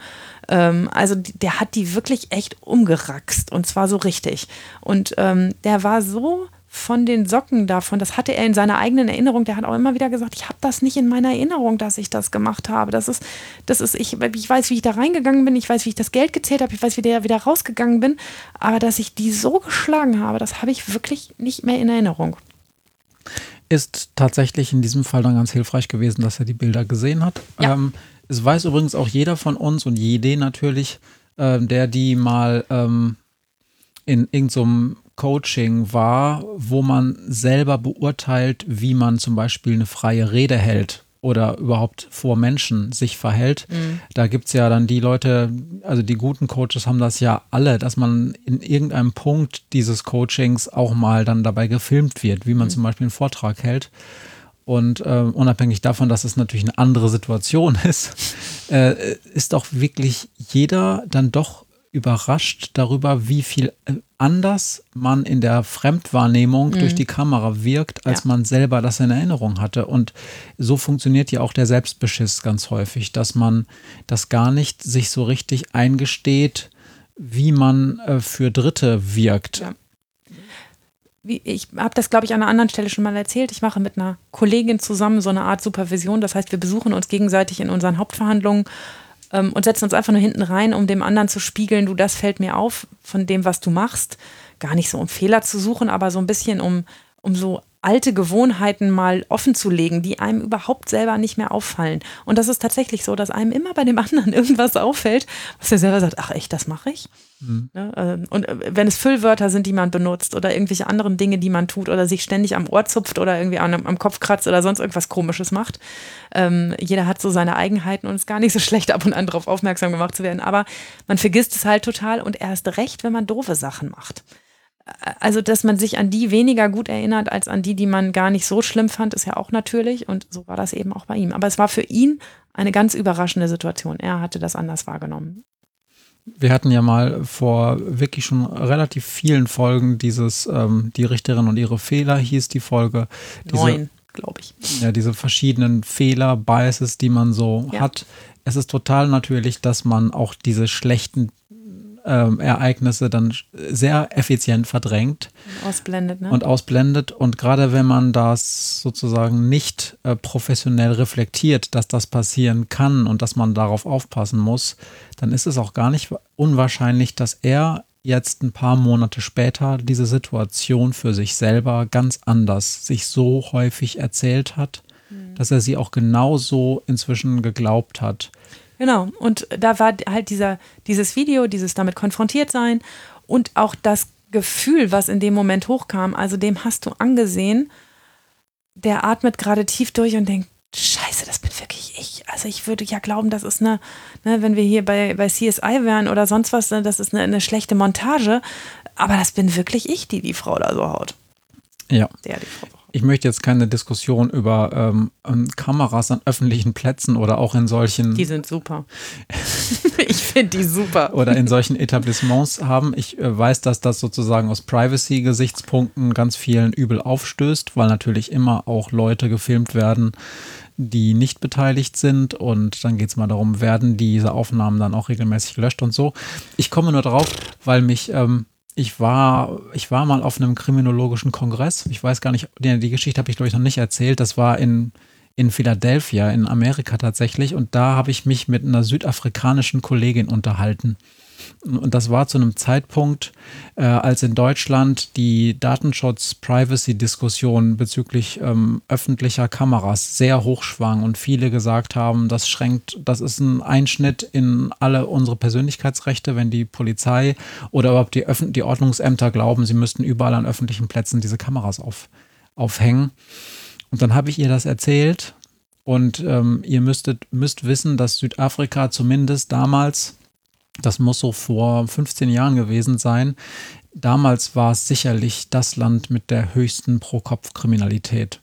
[SPEAKER 2] Ähm, also der hat die wirklich echt umgerackst und zwar so richtig. Und ähm, der war so von den Socken davon, das hatte er in seiner eigenen Erinnerung, der hat auch immer wieder gesagt, ich habe das nicht in meiner Erinnerung, dass ich das gemacht habe. Das ist, das ist, ich, ich weiß, wie ich da reingegangen bin, ich weiß, wie ich das Geld gezählt habe, ich weiß, wie der wieder rausgegangen bin, aber dass ich die so geschlagen habe, das habe ich wirklich nicht mehr in Erinnerung.
[SPEAKER 1] Ist tatsächlich in diesem Fall dann ganz hilfreich gewesen, dass er die Bilder gesehen hat. Ja. Ähm, es weiß übrigens auch jeder von uns und jede natürlich, äh, der die mal ähm, in irgendeinem so Coaching war, wo man selber beurteilt, wie man zum Beispiel eine freie Rede hält oder überhaupt vor Menschen sich verhält. Mhm. Da gibt es ja dann die Leute, also die guten Coaches haben das ja alle, dass man in irgendeinem Punkt dieses Coachings auch mal dann dabei gefilmt wird, wie man mhm. zum Beispiel einen Vortrag hält. Und äh, unabhängig davon, dass es natürlich eine andere Situation ist, äh, ist auch wirklich jeder dann doch überrascht darüber, wie viel äh, anders man in der Fremdwahrnehmung mhm. durch die Kamera wirkt, als ja. man selber das in Erinnerung hatte. Und so funktioniert ja auch der Selbstbeschiss ganz häufig, dass man das gar nicht sich so richtig eingesteht, wie man äh, für Dritte wirkt. Ja
[SPEAKER 2] ich habe das, glaube ich, an einer anderen Stelle schon mal erzählt. Ich mache mit einer Kollegin zusammen so eine Art Supervision. Das heißt, wir besuchen uns gegenseitig in unseren Hauptverhandlungen ähm, und setzen uns einfach nur hinten rein, um dem anderen zu spiegeln, du, das fällt mir auf von dem, was du machst. Gar nicht so, um Fehler zu suchen, aber so ein bisschen, um, um so alte Gewohnheiten mal offen zu legen, die einem überhaupt selber nicht mehr auffallen. Und das ist tatsächlich so, dass einem immer bei dem anderen irgendwas auffällt, was er selber sagt, ach echt, das mache ich. Mhm. Ne, äh, und äh, wenn es Füllwörter sind, die man benutzt oder irgendwelche anderen Dinge, die man tut oder sich ständig am Ohr zupft oder irgendwie am, am Kopf kratzt oder sonst irgendwas Komisches macht. Ähm, jeder hat so seine Eigenheiten und es ist gar nicht so schlecht, ab und an darauf aufmerksam gemacht zu werden. Aber man vergisst es halt total und erst recht, wenn man doofe Sachen macht also, dass man sich an die weniger gut erinnert als an die, die man gar nicht so schlimm fand, ist ja auch natürlich. Und so war das eben auch bei ihm. Aber es war für ihn eine ganz überraschende Situation. Er hatte das anders wahrgenommen.
[SPEAKER 1] Wir hatten ja mal vor wirklich schon relativ vielen Folgen dieses, ähm, die Richterin und ihre Fehler hieß die Folge.
[SPEAKER 2] Diese, Neun, glaube ich.
[SPEAKER 1] Ja, diese verschiedenen Fehler, Biases, die man so ja. hat. Es ist total natürlich, dass man auch diese schlechten ähm, Ereignisse dann sehr effizient verdrängt.
[SPEAKER 2] Ausblendet, ne?
[SPEAKER 1] Und ausblendet. Und gerade wenn man das sozusagen nicht äh, professionell reflektiert, dass das passieren kann und dass man darauf aufpassen muss, dann ist es auch gar nicht unwahrscheinlich, dass er jetzt ein paar Monate später diese Situation für sich selber ganz anders sich so häufig erzählt hat, mhm. dass er sie auch genauso inzwischen geglaubt hat.
[SPEAKER 2] Genau. Und da war halt dieser, dieses Video, dieses damit konfrontiert sein und auch das Gefühl, was in dem Moment hochkam, also dem hast du angesehen, der atmet gerade tief durch und denkt, Scheiße, das bin wirklich ich. Also ich würde ja glauben, das ist eine, ne, wenn wir hier bei, bei CSI wären oder sonst was, ne, das ist eine, eine schlechte Montage. Aber das bin wirklich ich, die die Frau da so haut.
[SPEAKER 1] Ja. Der die Frau ich möchte jetzt keine Diskussion über ähm, ähm, Kameras an öffentlichen Plätzen oder auch in solchen.
[SPEAKER 2] Die sind super. ich finde die super.
[SPEAKER 1] Oder in solchen Etablissements haben. Ich äh, weiß, dass das sozusagen aus Privacy-Gesichtspunkten ganz vielen übel aufstößt, weil natürlich immer auch Leute gefilmt werden, die nicht beteiligt sind. Und dann geht es mal darum, werden diese Aufnahmen dann auch regelmäßig gelöscht und so. Ich komme nur darauf, weil mich. Ähm, ich war, ich war mal auf einem kriminologischen Kongress. Ich weiß gar nicht, die, die Geschichte habe ich, glaube ich, noch nicht erzählt. Das war in, in Philadelphia, in Amerika tatsächlich. Und da habe ich mich mit einer südafrikanischen Kollegin unterhalten. Und das war zu einem Zeitpunkt, äh, als in Deutschland die Datenschutz-Privacy-Diskussion bezüglich ähm, öffentlicher Kameras sehr hoch schwang und viele gesagt haben, das schränkt, das ist ein Einschnitt in alle unsere Persönlichkeitsrechte, wenn die Polizei oder überhaupt die, Öffn die Ordnungsämter glauben, sie müssten überall an öffentlichen Plätzen diese Kameras auf, aufhängen. Und dann habe ich ihr das erzählt und ähm, ihr müsstet, müsst wissen, dass Südafrika zumindest damals das muss so vor 15 Jahren gewesen sein. Damals war es sicherlich das Land mit der höchsten Pro-Kopf-Kriminalität.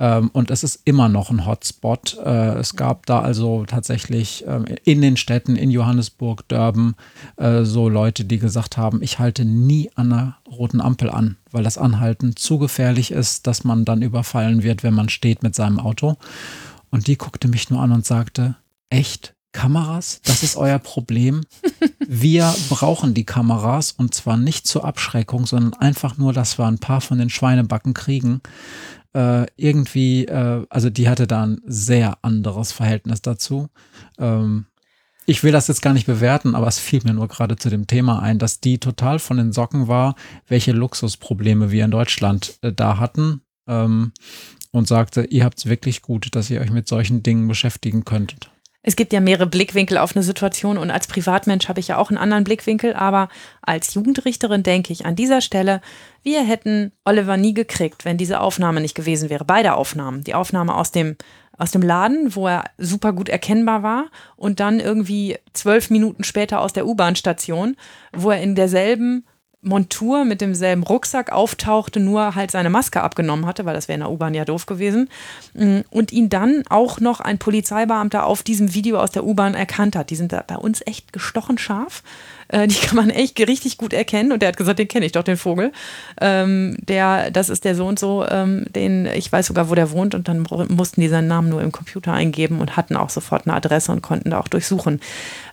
[SPEAKER 1] Ähm, und es ist immer noch ein Hotspot. Äh, es gab da also tatsächlich ähm, in den Städten, in Johannesburg, Durban, äh, so Leute, die gesagt haben, ich halte nie an einer roten Ampel an, weil das Anhalten zu gefährlich ist, dass man dann überfallen wird, wenn man steht mit seinem Auto. Und die guckte mich nur an und sagte, echt? Kameras, das ist euer Problem. Wir brauchen die Kameras und zwar nicht zur Abschreckung, sondern einfach nur, dass wir ein paar von den Schweinebacken kriegen. Äh, irgendwie, äh, also die hatte da ein sehr anderes Verhältnis dazu. Ähm, ich will das jetzt gar nicht bewerten, aber es fiel mir nur gerade zu dem Thema ein, dass die total von den Socken war, welche Luxusprobleme wir in Deutschland äh, da hatten. Ähm, und sagte, ihr habt es wirklich gut, dass ihr euch mit solchen Dingen beschäftigen könntet
[SPEAKER 2] es gibt ja mehrere Blickwinkel auf eine Situation und als Privatmensch habe ich ja auch einen anderen Blickwinkel, aber als Jugendrichterin denke ich an dieser Stelle, wir hätten Oliver nie gekriegt, wenn diese Aufnahme nicht gewesen wäre. Beide Aufnahmen. Die Aufnahme aus dem, aus dem Laden, wo er super gut erkennbar war und dann irgendwie zwölf Minuten später aus der U-Bahn-Station, wo er in derselben Montur mit demselben Rucksack auftauchte, nur halt seine Maske abgenommen hatte, weil das wäre in der U-Bahn ja doof gewesen. Mm, und ihn dann auch noch ein Polizeibeamter auf diesem Video aus der U-Bahn erkannt hat. Die sind da bei uns echt gestochen scharf. Äh, die kann man echt richtig gut erkennen. Und der hat gesagt, den kenne ich doch, den Vogel. Ähm, der, das ist der so und so, ähm, den, ich weiß sogar, wo der wohnt. Und dann mussten die seinen Namen nur im Computer eingeben und hatten auch sofort eine Adresse und konnten da auch durchsuchen.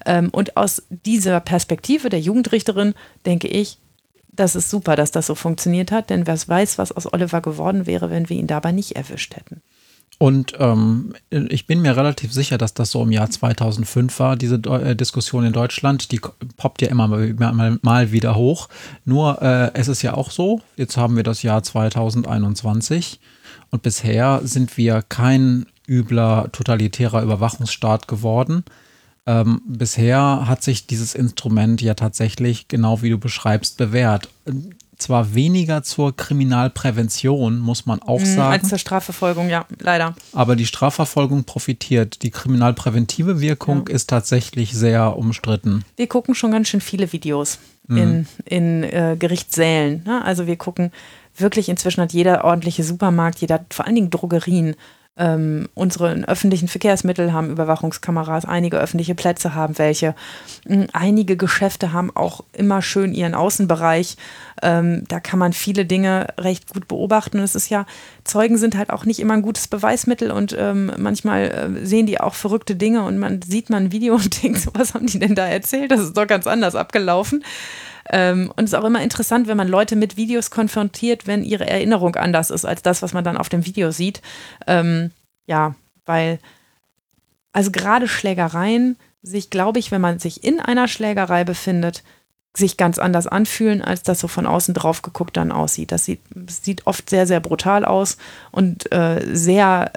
[SPEAKER 2] Ähm, und aus dieser Perspektive der Jugendrichterin denke ich, das ist super, dass das so funktioniert hat, denn wer weiß, was aus Oliver geworden wäre, wenn wir ihn dabei nicht erwischt hätten.
[SPEAKER 1] Und ähm, ich bin mir relativ sicher, dass das so im Jahr 2005 war, diese äh, Diskussion in Deutschland. Die poppt ja immer mal, mal, mal wieder hoch. Nur äh, es ist ja auch so, jetzt haben wir das Jahr 2021 und bisher sind wir kein übler totalitärer Überwachungsstaat geworden. Ähm, bisher hat sich dieses Instrument ja tatsächlich, genau wie du beschreibst, bewährt. Zwar weniger zur Kriminalprävention, muss man auch mhm, sagen.
[SPEAKER 2] Als zur Strafverfolgung, ja, leider.
[SPEAKER 1] Aber die Strafverfolgung profitiert. Die kriminalpräventive Wirkung ja. ist tatsächlich sehr umstritten.
[SPEAKER 2] Wir gucken schon ganz schön viele Videos mhm. in, in äh, Gerichtssälen. Ne? Also wir gucken wirklich, inzwischen hat jeder ordentliche Supermarkt, jeder, vor allen Dingen Drogerien, Ähm, unsere öffentlichen Verkehrsmittel haben Überwachungskameras, einige öffentliche Plätze haben welche. Ähm, einige Geschäfte haben auch immer schön ihren Außenbereich. Ähm, da kann man viele Dinge recht gut beobachten. Und es ist ja, Zeugen sind halt auch nicht immer ein gutes Beweismittel und ähm, manchmal äh, sehen die auch verrückte Dinge und man sieht mal ein Video und denkt, so, was haben die denn da erzählt? Das ist doch ganz anders abgelaufen. Ähm, und es ist auch immer interessant, wenn man Leute mit Videos konfrontiert, wenn ihre Erinnerung anders ist als das, was man dann auf dem Video sieht. Ähm, ja, weil, also gerade Schlägereien sich, glaube ich, wenn man sich in einer Schlägerei befindet, sich ganz anders anfühlen, als das so von außen drauf geguckt dann aussieht. Das sieht, sieht oft sehr, sehr brutal aus und äh, sehr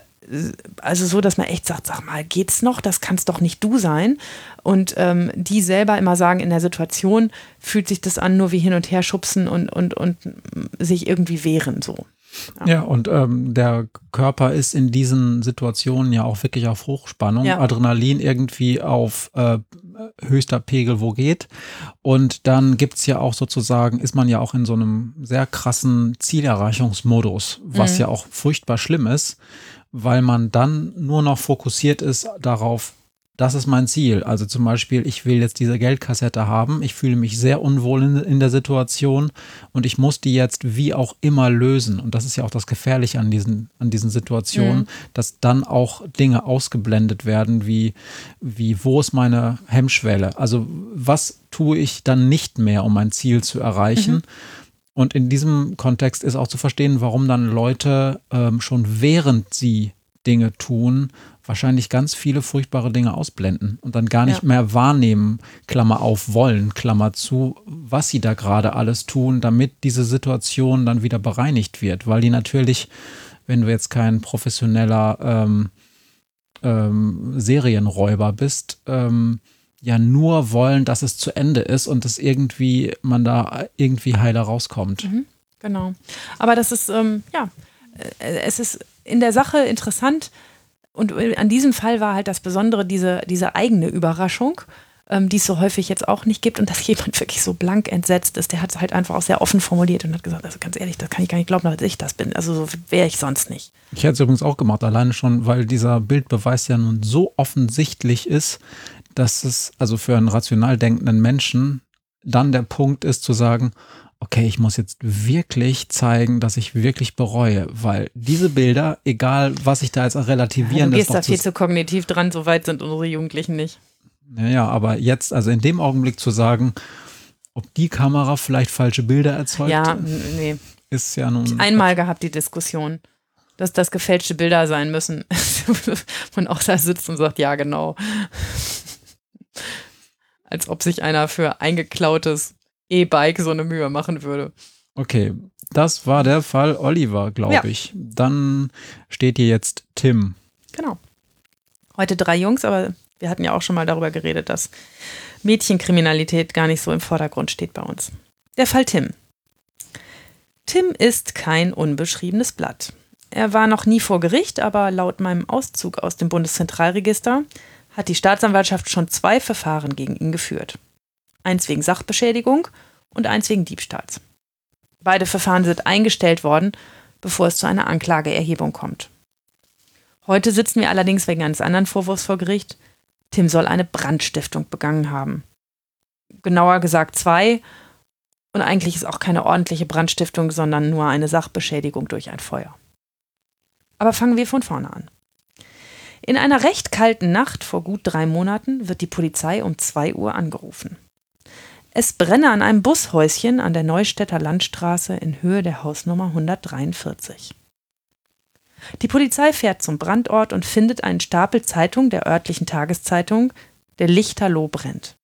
[SPEAKER 2] also so, dass man echt sagt, sag mal, geht's noch? Das kannst doch nicht du sein. Und ähm, die selber immer sagen, in der Situation fühlt sich das an, nur wie hin und her schubsen und, und, und sich irgendwie wehren so.
[SPEAKER 1] Ja, ja und ähm, der Körper ist in diesen Situationen ja auch wirklich auf Hochspannung. Ja. Adrenalin irgendwie auf äh, höchster Pegel, wo geht. Und dann gibt es ja auch sozusagen, ist man ja auch in so einem sehr krassen Zielerreichungsmodus, was mhm. ja auch furchtbar schlimm ist weil man dann nur noch fokussiert ist darauf, das ist mein Ziel. Also zum Beispiel, ich will jetzt diese Geldkassette haben, ich fühle mich sehr unwohl in, in, der Situation und ich muss die jetzt wie auch immer lösen. Und das ist ja auch das Gefährliche an diesen, an diesen Situationen, mhm. dass dann auch Dinge ausgeblendet werden, wie, wie wo ist meine Hemmschwelle? Also was tue ich dann nicht mehr, um mein Ziel zu erreichen? Mhm. Und in diesem Kontext ist auch zu verstehen, warum dann Leute ähm, schon während sie Dinge tun, wahrscheinlich ganz viele furchtbare Dinge ausblenden und dann gar nicht ja. mehr wahrnehmen, Klammer auf, wollen, Klammer zu, was sie da gerade alles tun, damit diese Situation dann wieder bereinigt wird. Weil die natürlich, wenn du jetzt kein professioneller ähm, ähm, Serienräuber bist, ähm, ja nur wollen, dass es zu Ende ist und dass irgendwie man da irgendwie heiler rauskommt. Mhm,
[SPEAKER 2] genau. Aber das ist, ähm, ja, äh, es ist in der Sache interessant und an diesem Fall war halt das Besondere diese, diese eigene Überraschung, ähm, die es so häufig jetzt auch nicht gibt und dass jemand wirklich so blank entsetzt ist. Der hat es halt einfach auch sehr offen formuliert und hat gesagt, also ganz ehrlich, das kann ich gar nicht glauben, dass ich das bin. Also so wäre ich sonst nicht.
[SPEAKER 1] Ich hätte es übrigens auch gemacht, alleine schon, weil dieser Bildbeweis ja nun so offensichtlich ist, dass es also für einen rational denkenden Menschen dann der Punkt ist zu sagen, okay, ich muss jetzt wirklich zeigen, dass ich wirklich bereue, weil diese Bilder, egal was ich da jetzt relativieren,
[SPEAKER 2] du gehst da viel zu kognitiv dran, so weit sind unsere Jugendlichen nicht.
[SPEAKER 1] Naja, aber jetzt, also in dem Augenblick zu sagen, ob die Kamera vielleicht falsche Bilder erzeugt,
[SPEAKER 2] ja, nee.
[SPEAKER 1] ist ja nun.
[SPEAKER 2] Einmal gehabt die Diskussion, dass das gefälschte Bilder sein müssen. Man auch da sitzt und sagt, ja, genau. Als ob sich einer für eingeklautes E-Bike so eine Mühe machen würde.
[SPEAKER 1] Okay, das war der Fall Oliver, glaube ja. ich. Dann steht hier jetzt Tim.
[SPEAKER 2] Genau. Heute drei Jungs, aber wir hatten ja auch schon mal darüber geredet, dass Mädchenkriminalität gar nicht so im Vordergrund steht bei uns. Der Fall Tim. Tim ist kein unbeschriebenes Blatt. Er war noch nie vor Gericht, aber laut meinem Auszug aus dem Bundeszentralregister hat die Staatsanwaltschaft schon zwei Verfahren gegen ihn geführt. Eins wegen Sachbeschädigung und eins wegen Diebstahls. Beide Verfahren sind eingestellt worden, bevor es zu einer Anklageerhebung kommt. Heute sitzen wir allerdings wegen eines anderen Vorwurfs vor Gericht. Tim soll eine Brandstiftung begangen haben. Genauer gesagt zwei. Und eigentlich ist auch keine ordentliche Brandstiftung, sondern nur eine Sachbeschädigung durch ein Feuer. Aber fangen wir von vorne an. In einer recht kalten Nacht vor gut drei Monaten wird die Polizei um 2 Uhr angerufen. Es brenne an einem Bushäuschen an der Neustädter Landstraße in Höhe der Hausnummer 143. Die Polizei fährt zum Brandort und findet einen Stapel Zeitung der örtlichen Tageszeitung, der Lichterloh brennt.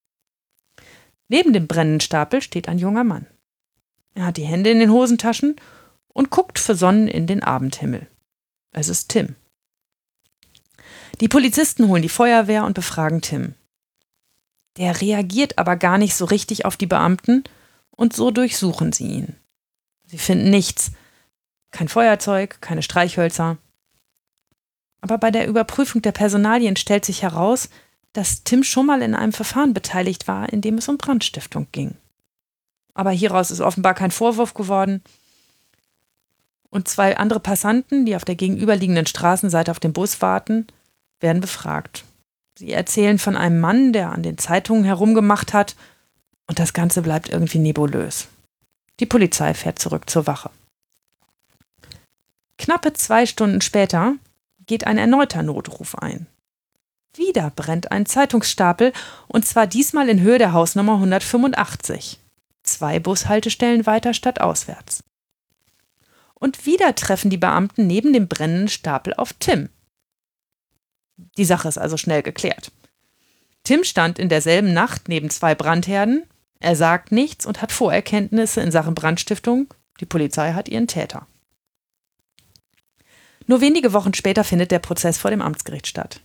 [SPEAKER 2] Neben dem brennenden Stapel steht ein junger Mann. Er hat die Hände in den Hosentaschen und guckt versonnen in den Abendhimmel. Es ist Tim. Die Polizisten holen die Feuerwehr und befragen Tim. Der reagiert aber gar nicht so richtig auf die Beamten und so durchsuchen sie ihn. Sie finden nichts. Kein Feuerzeug, keine Streichhölzer. Aber bei der Überprüfung der Personalien stellt sich heraus, dass Tim schon mal in einem Verfahren beteiligt war, in dem es um Brandstiftung ging. Aber hieraus ist offenbar kein Vorwurf geworden. und zwei andere Passanten, die auf der gegenüberliegenden Straßenseite auf den Bus warten, werden befragt. Sie erzählen von einem Mann, der an den Zeitungen herumgemacht hat, und das Ganze bleibt irgendwie nebulös. Die Polizei fährt zurück zur Wache. Knappe zwei Stunden später geht ein erneuter Notruf ein. Wieder brennt ein Zeitungsstapel, und zwar diesmal in Höhe der Hausnummer 185. Zwei Bushaltestellen weiter statt auswärts. Und wieder treffen die Beamten neben dem brennenden Stapel auf Tim. Die Sache ist also schnell geklärt. Tim stand in derselben Nacht neben zwei Brandherden. Er sagt nichts und hat Vorerkenntnisse in Sachen Brandstiftung. Die Polizei hat ihren Täter. Nur wenige Wochen später findet der Prozess vor dem Amtsgericht statt.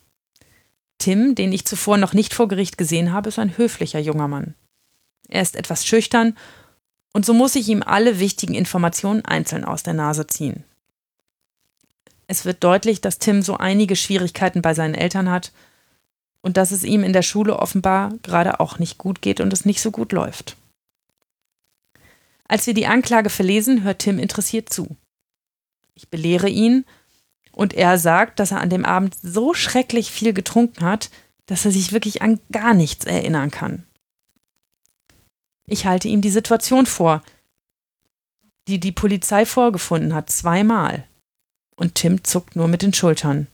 [SPEAKER 2] Tim, den ich zuvor noch nicht vor Gericht gesehen habe, ist ein höflicher junger Mann. Er ist etwas schüchtern und so muss ich ihm alle wichtigen Informationen einzeln aus der Nase ziehen. Es wird deutlich, dass Tim so einige Schwierigkeiten bei seinen Eltern hat und dass es ihm in der Schule offenbar gerade auch nicht gut geht und es nicht so gut läuft. Als wir die Anklage verlesen, hört Tim interessiert zu. Ich belehre ihn und er sagt, dass er an dem Abend so schrecklich viel getrunken hat, dass er sich wirklich an gar nichts erinnern kann. Ich halte ihm die Situation vor, die die Polizei vorgefunden hat, zweimal. Und Tim zuckt nur mit den Schultern.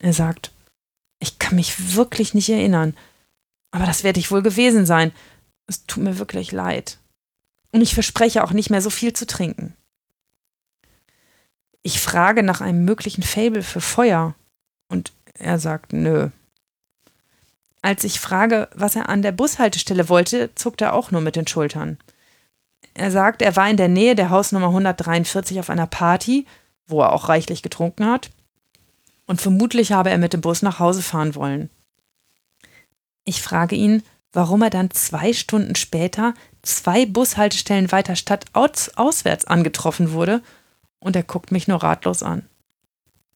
[SPEAKER 2] Er sagt, ich kann mich wirklich nicht erinnern, aber das werde ich wohl gewesen sein. Es tut mir wirklich leid. Und ich verspreche auch nicht mehr so viel zu trinken. Ich frage nach einem möglichen Fable für Feuer und er sagt nö. Als ich frage, was er an der Bushaltestelle wollte, zuckt er auch nur mit den Schultern. Er sagt, er war in der Nähe der Hausnummer 143 auf einer Party, wo er auch reichlich getrunken hat, und vermutlich habe er mit dem Bus nach Hause fahren wollen. Ich frage ihn, warum er dann zwei Stunden später zwei Bushaltestellen weiter stadtauswärts angetroffen wurde und er guckt mich nur ratlos an.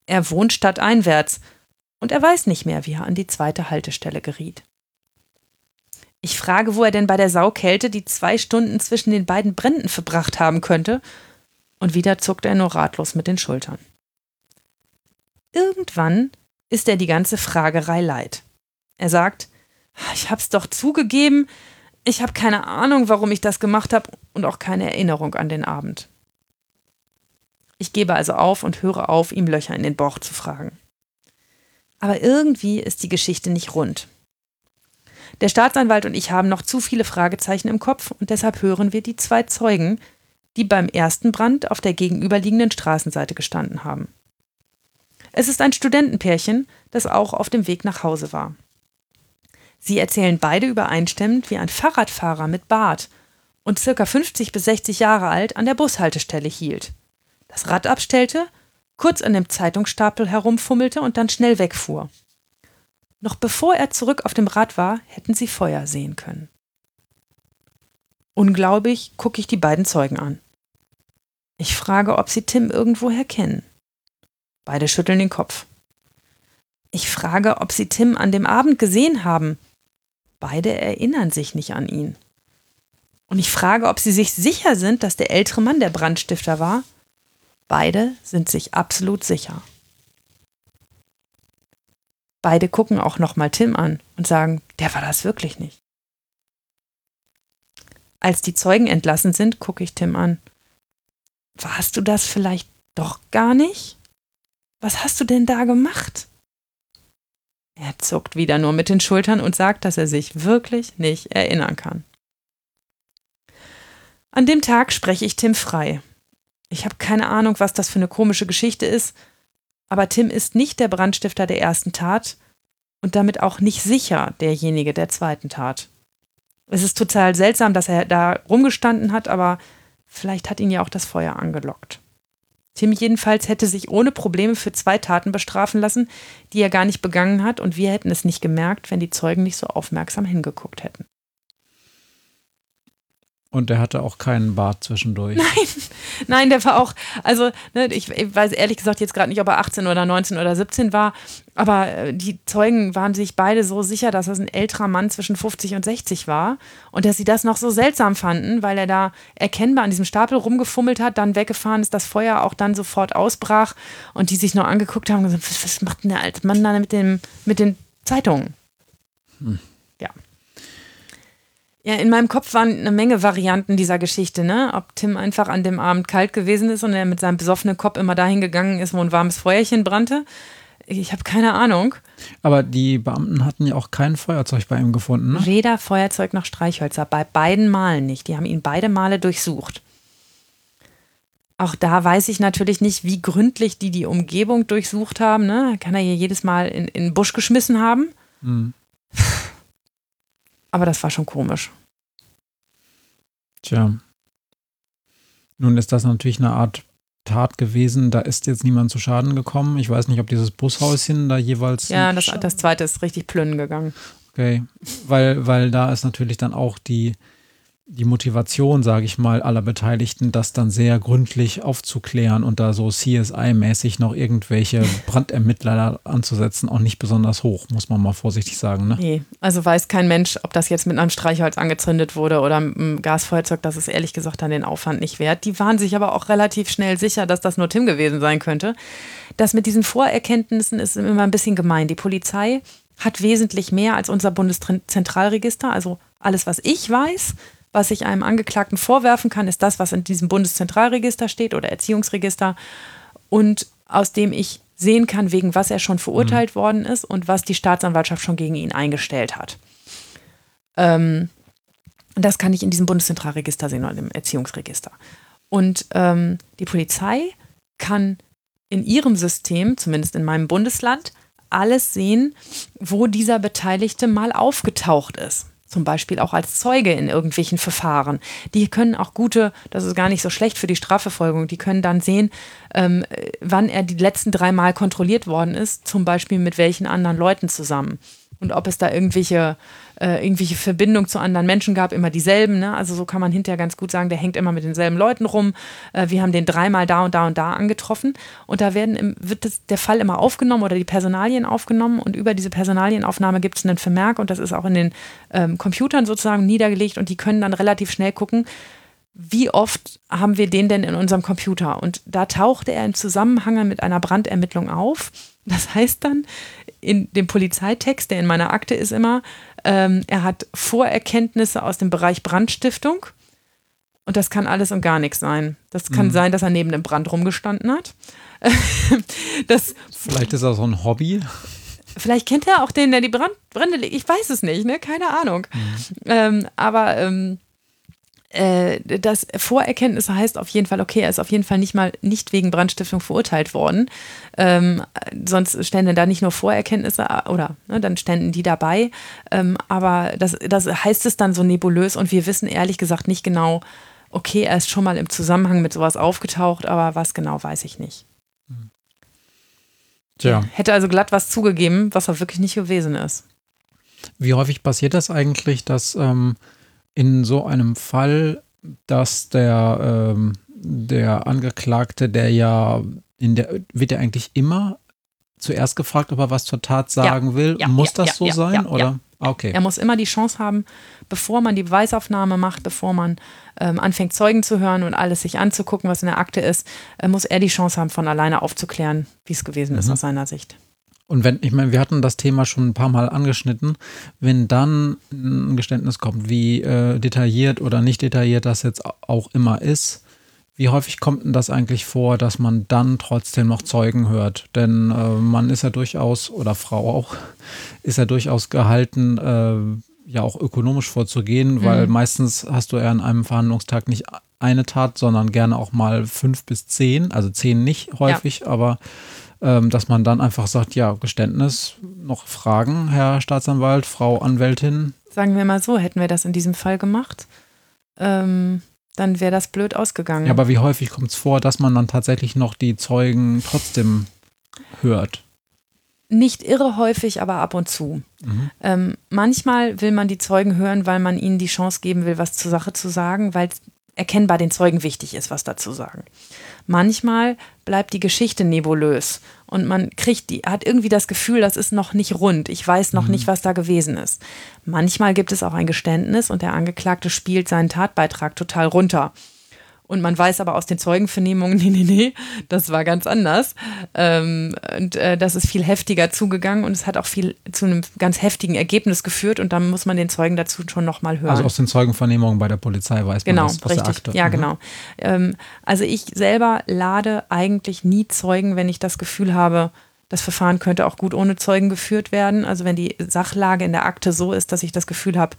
[SPEAKER 2] Er wohnt stadteinwärts und er weiß nicht mehr, wie er an die zweite Haltestelle geriet. Ich frage, wo er denn bei der Saukälte die zwei Stunden zwischen den beiden Bränden verbracht haben könnte, und wieder zuckt er nur ratlos mit den Schultern. Irgendwann ist er die ganze Fragerei leid. Er sagt, ich hab's doch zugegeben, ich habe keine Ahnung, warum ich das gemacht habe und auch keine Erinnerung an den Abend. Ich gebe also auf und höre auf, ihm Löcher in den Bauch zu fragen. Aber irgendwie ist die Geschichte nicht rund. Der Staatsanwalt und ich haben noch zu viele Fragezeichen im Kopf und deshalb hören wir die zwei Zeugen, die beim ersten Brand auf der gegenüberliegenden Straßenseite gestanden haben. Es ist ein Studentenpärchen, das auch auf dem Weg nach Hause war. Sie erzählen beide übereinstimmend, wie ein Fahrradfahrer mit Bart und circa 50 bis 60 Jahre alt an der Bushaltestelle hielt das Rad abstellte, kurz an dem Zeitungsstapel herumfummelte und dann schnell wegfuhr. Noch bevor er zurück auf dem Rad war, hätten sie Feuer sehen können. Unglaublich gucke ich die beiden Zeugen an. Ich frage, ob sie Tim irgendwoher kennen. Beide schütteln den Kopf. Ich frage, ob sie Tim an dem Abend gesehen haben. Beide erinnern sich nicht an ihn. Und ich frage, ob sie sich sicher sind, dass der ältere Mann der Brandstifter war Beide sind sich absolut sicher. Beide gucken auch nochmal Tim an und sagen, der war das wirklich nicht. Als die Zeugen entlassen sind, gucke ich Tim an. Warst du das vielleicht doch gar nicht? Was hast du denn da gemacht? Er zuckt wieder nur mit den Schultern und sagt, dass er sich wirklich nicht erinnern kann. An dem Tag spreche ich Tim frei ich habe keine Ahnung, was das für eine komische Geschichte ist, aber Tim ist nicht der Brandstifter der ersten Tat und damit auch nicht sicher derjenige der zweiten Tat. Es ist total seltsam, dass er da rumgestanden hat, aber vielleicht hat ihn ja auch das Feuer angelockt. Tim jedenfalls hätte sich ohne Probleme für zwei Taten bestrafen lassen, die er gar nicht begangen hat, und wir hätten es nicht gemerkt, wenn die Zeugen nicht so aufmerksam hingeguckt hätten.
[SPEAKER 1] Und der hatte auch keinen Bart zwischendurch.
[SPEAKER 2] Nein, nein, der war auch, also ne, ich, ich, weiß ehrlich gesagt jetzt gerade nicht, ob er 18 oder 19 oder 17 war, aber äh, die Zeugen waren sich beide so sicher, dass das ein älterer Mann zwischen 50 und 60 war und dass sie das noch so seltsam fanden, weil er da erkennbar an diesem Stapel rumgefummelt hat, dann weggefahren ist, das Feuer auch dann sofort ausbrach und die sich noch angeguckt haben und gesagt, was, was macht denn der alte Mann da mit, dem, mit den Zeitungen? Hm. Ja. In meinem Kopf waren eine Menge Varianten dieser Geschichte, ne? Ob Tim einfach an dem Abend kalt gewesen ist und er mit seinem besoffenen Kopf immer dahin gegangen ist, wo ein warmes Feuerchen brannte. Ich habe keine Ahnung.
[SPEAKER 1] Aber die Beamten hatten ja auch kein Feuerzeug bei ihm gefunden, ne?
[SPEAKER 2] Weder Feuerzeug noch Streichhölzer, bei beiden Malen nicht. Die haben ihn beide Male durchsucht. Auch da weiß ich natürlich nicht, wie gründlich die die Umgebung durchsucht haben. Ne? Kann er hier jedes Mal in, in den Busch geschmissen haben? Mhm. Aber das war schon komisch.
[SPEAKER 1] Tja. Nun ist das natürlich eine Art Tat gewesen. Da ist jetzt niemand zu Schaden gekommen. Ich weiß nicht, ob dieses Bushäuschen da jeweils.
[SPEAKER 2] Ja, das, das zweite ist richtig plünnen gegangen.
[SPEAKER 1] Okay. Weil, weil da ist natürlich dann auch die die Motivation, sage ich mal, aller Beteiligten, das dann sehr gründlich aufzuklären und da so CSI-mäßig noch irgendwelche Brandermittler anzusetzen, auch nicht besonders hoch, muss man mal vorsichtig sagen. Ne?
[SPEAKER 2] Nee, also weiß kein Mensch, ob das jetzt mit einem Streichholz angezündet wurde oder mit einem Gasfeuerzeug, das ist ehrlich gesagt dann den Aufwand nicht wert. Die waren sich aber auch relativ schnell sicher, dass das nur Tim gewesen sein könnte. Das mit diesen Vorerkenntnissen ist immer ein bisschen gemein. Die Polizei hat wesentlich mehr als unser Bundeszentralregister, also alles, was ich weiß, was ich einem Angeklagten vorwerfen kann, ist das, was in diesem Bundeszentralregister steht oder Erziehungsregister und aus dem ich sehen kann, wegen was er schon verurteilt mhm. worden ist und was die Staatsanwaltschaft schon gegen ihn eingestellt hat. Ähm, das kann ich in diesem Bundeszentralregister sehen oder im Erziehungsregister. Und ähm, die Polizei kann in ihrem System, zumindest in meinem Bundesland, alles sehen, wo dieser Beteiligte mal aufgetaucht ist zum Beispiel auch als Zeuge in irgendwelchen Verfahren. Die können auch gute, das ist gar nicht so schlecht für die Strafverfolgung, die können dann sehen, ähm, wann er die letzten drei Mal kontrolliert worden ist, zum Beispiel mit welchen anderen Leuten zusammen und ob es da irgendwelche, äh, irgendwelche Verbindungen zu anderen Menschen gab, immer dieselben. Ne? Also so kann man hinterher ganz gut sagen, der hängt immer mit denselben Leuten rum. Äh, wir haben den dreimal da und da und da angetroffen. Und da werden, wird das, der Fall immer aufgenommen oder die Personalien aufgenommen und über diese Personalienaufnahme gibt es einen Vermerk und das ist auch in den ähm, Computern sozusagen niedergelegt und die können dann relativ schnell gucken, wie oft haben wir den denn in unserem Computer? Und da tauchte er im Zusammenhang mit einer Brandermittlung auf. Das heißt dann, in dem Polizeitext, der in meiner Akte ist immer, ähm, er hat Vorerkenntnisse aus dem Bereich Brandstiftung. Und das kann alles und gar nichts sein. Das kann mhm. sein, dass er neben dem Brand rumgestanden hat.
[SPEAKER 1] das, Vielleicht ist das so ein Hobby.
[SPEAKER 2] Vielleicht kennt er auch den, der die Brand, Brände legt. Ich weiß es nicht, ne? Keine Ahnung. Mhm. Ähm, aber ähm, äh, das Vorerkenntnisse heißt auf jeden Fall, okay, er ist auf jeden Fall nicht mal nicht wegen Brandstiftung verurteilt worden. Ähm, sonst ständen da nicht nur Vorerkenntnisse äh, oder ne, dann ständen die dabei. Ähm, aber das, das heißt es dann so nebulös und wir wissen ehrlich gesagt nicht genau, okay, er ist schon mal im Zusammenhang mit sowas aufgetaucht, aber was genau weiß ich nicht. Tja. Hätte also glatt was zugegeben, was er wirklich nicht gewesen ist.
[SPEAKER 1] Wie häufig passiert das eigentlich, dass ähm, in so einem Fall, dass der, ähm, der Angeklagte, der ja in der, wird er eigentlich immer zuerst gefragt, ob er was zur Tat sagen ja, will? Ja, muss ja, das so sein? oder?
[SPEAKER 2] Ah, okay. Er muss immer die Chance haben, bevor man die Beweisaufnahme macht, bevor man ähm, anfängt, Zeugen zu hören und alles sich anzugucken, was in der Akte ist, äh, muss er die Chance haben, von alleine aufzuklären, wie es gewesen mhm. ist aus seiner Sicht.
[SPEAKER 1] Und wenn, ich meine, wir hatten das Thema schon ein paar Mal angeschnitten, wenn dann ein Geständnis kommt, wie äh, detailliert oder nicht detailliert das jetzt auch immer ist, wie häufig kommt denn das eigentlich vor, dass man dann trotzdem noch Zeugen hört? Denn äh, man ist ja durchaus, oder Frau auch, ist ja durchaus gehalten, äh, ja auch ökonomisch vorzugehen, weil mhm. meistens hast du ja an einem Verhandlungstag nicht eine Tat, sondern gerne auch mal fünf bis zehn, also zehn nicht häufig, ja. aber dass man dann einfach sagt, ja, Geständnis, noch Fragen, Herr Staatsanwalt, Frau Anwältin?
[SPEAKER 2] Sagen wir mal so, hätten wir das in diesem Fall gemacht, ähm, dann wäre das blöd ausgegangen.
[SPEAKER 1] Ja, aber wie häufig kommt es vor, dass man dann tatsächlich noch die Zeugen trotzdem hört?
[SPEAKER 2] Nicht irre häufig, aber ab und zu. Mhm. Ähm, manchmal will man die Zeugen hören, weil man ihnen die Chance geben will, was zur Sache zu sagen, weil erkennbar den Zeugen wichtig ist, was dazu sagen. Manchmal bleibt die Geschichte nebulös und man kriegt die, hat irgendwie das Gefühl, das ist noch nicht rund. Ich weiß noch mhm. nicht, was da gewesen ist. Manchmal gibt es auch ein Geständnis und der Angeklagte spielt seinen Tatbeitrag total runter. Und man weiß aber aus den Zeugenvernehmungen, nee, nee, nee, das war ganz anders. Ähm, und äh, das ist viel heftiger zugegangen und es hat auch viel zu einem ganz heftigen Ergebnis geführt und dann muss man den Zeugen dazu schon nochmal hören.
[SPEAKER 1] Also aus den Zeugenvernehmungen bei der Polizei weiß
[SPEAKER 2] genau,
[SPEAKER 1] man das
[SPEAKER 2] aus richtig. der Akte. Ja, mhm. genau. Ähm, also ich selber lade eigentlich nie Zeugen, wenn ich das Gefühl habe, das Verfahren könnte auch gut ohne Zeugen geführt werden. Also wenn die Sachlage in der Akte so ist, dass ich das Gefühl habe,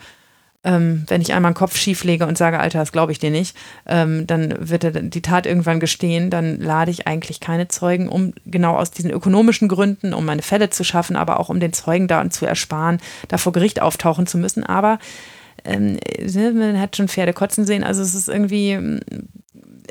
[SPEAKER 2] ähm, wenn ich einmal einen Kopf schief lege und sage, Alter, das glaube ich dir nicht, ähm, dann wird er die Tat irgendwann gestehen, dann lade ich eigentlich keine Zeugen, um genau aus diesen ökonomischen Gründen, um meine Fälle zu schaffen, aber auch um den Zeugen da zu ersparen, da vor Gericht auftauchen zu müssen. Aber ähm, ne, man hat schon Pferde kotzen sehen, also es ist irgendwie mm,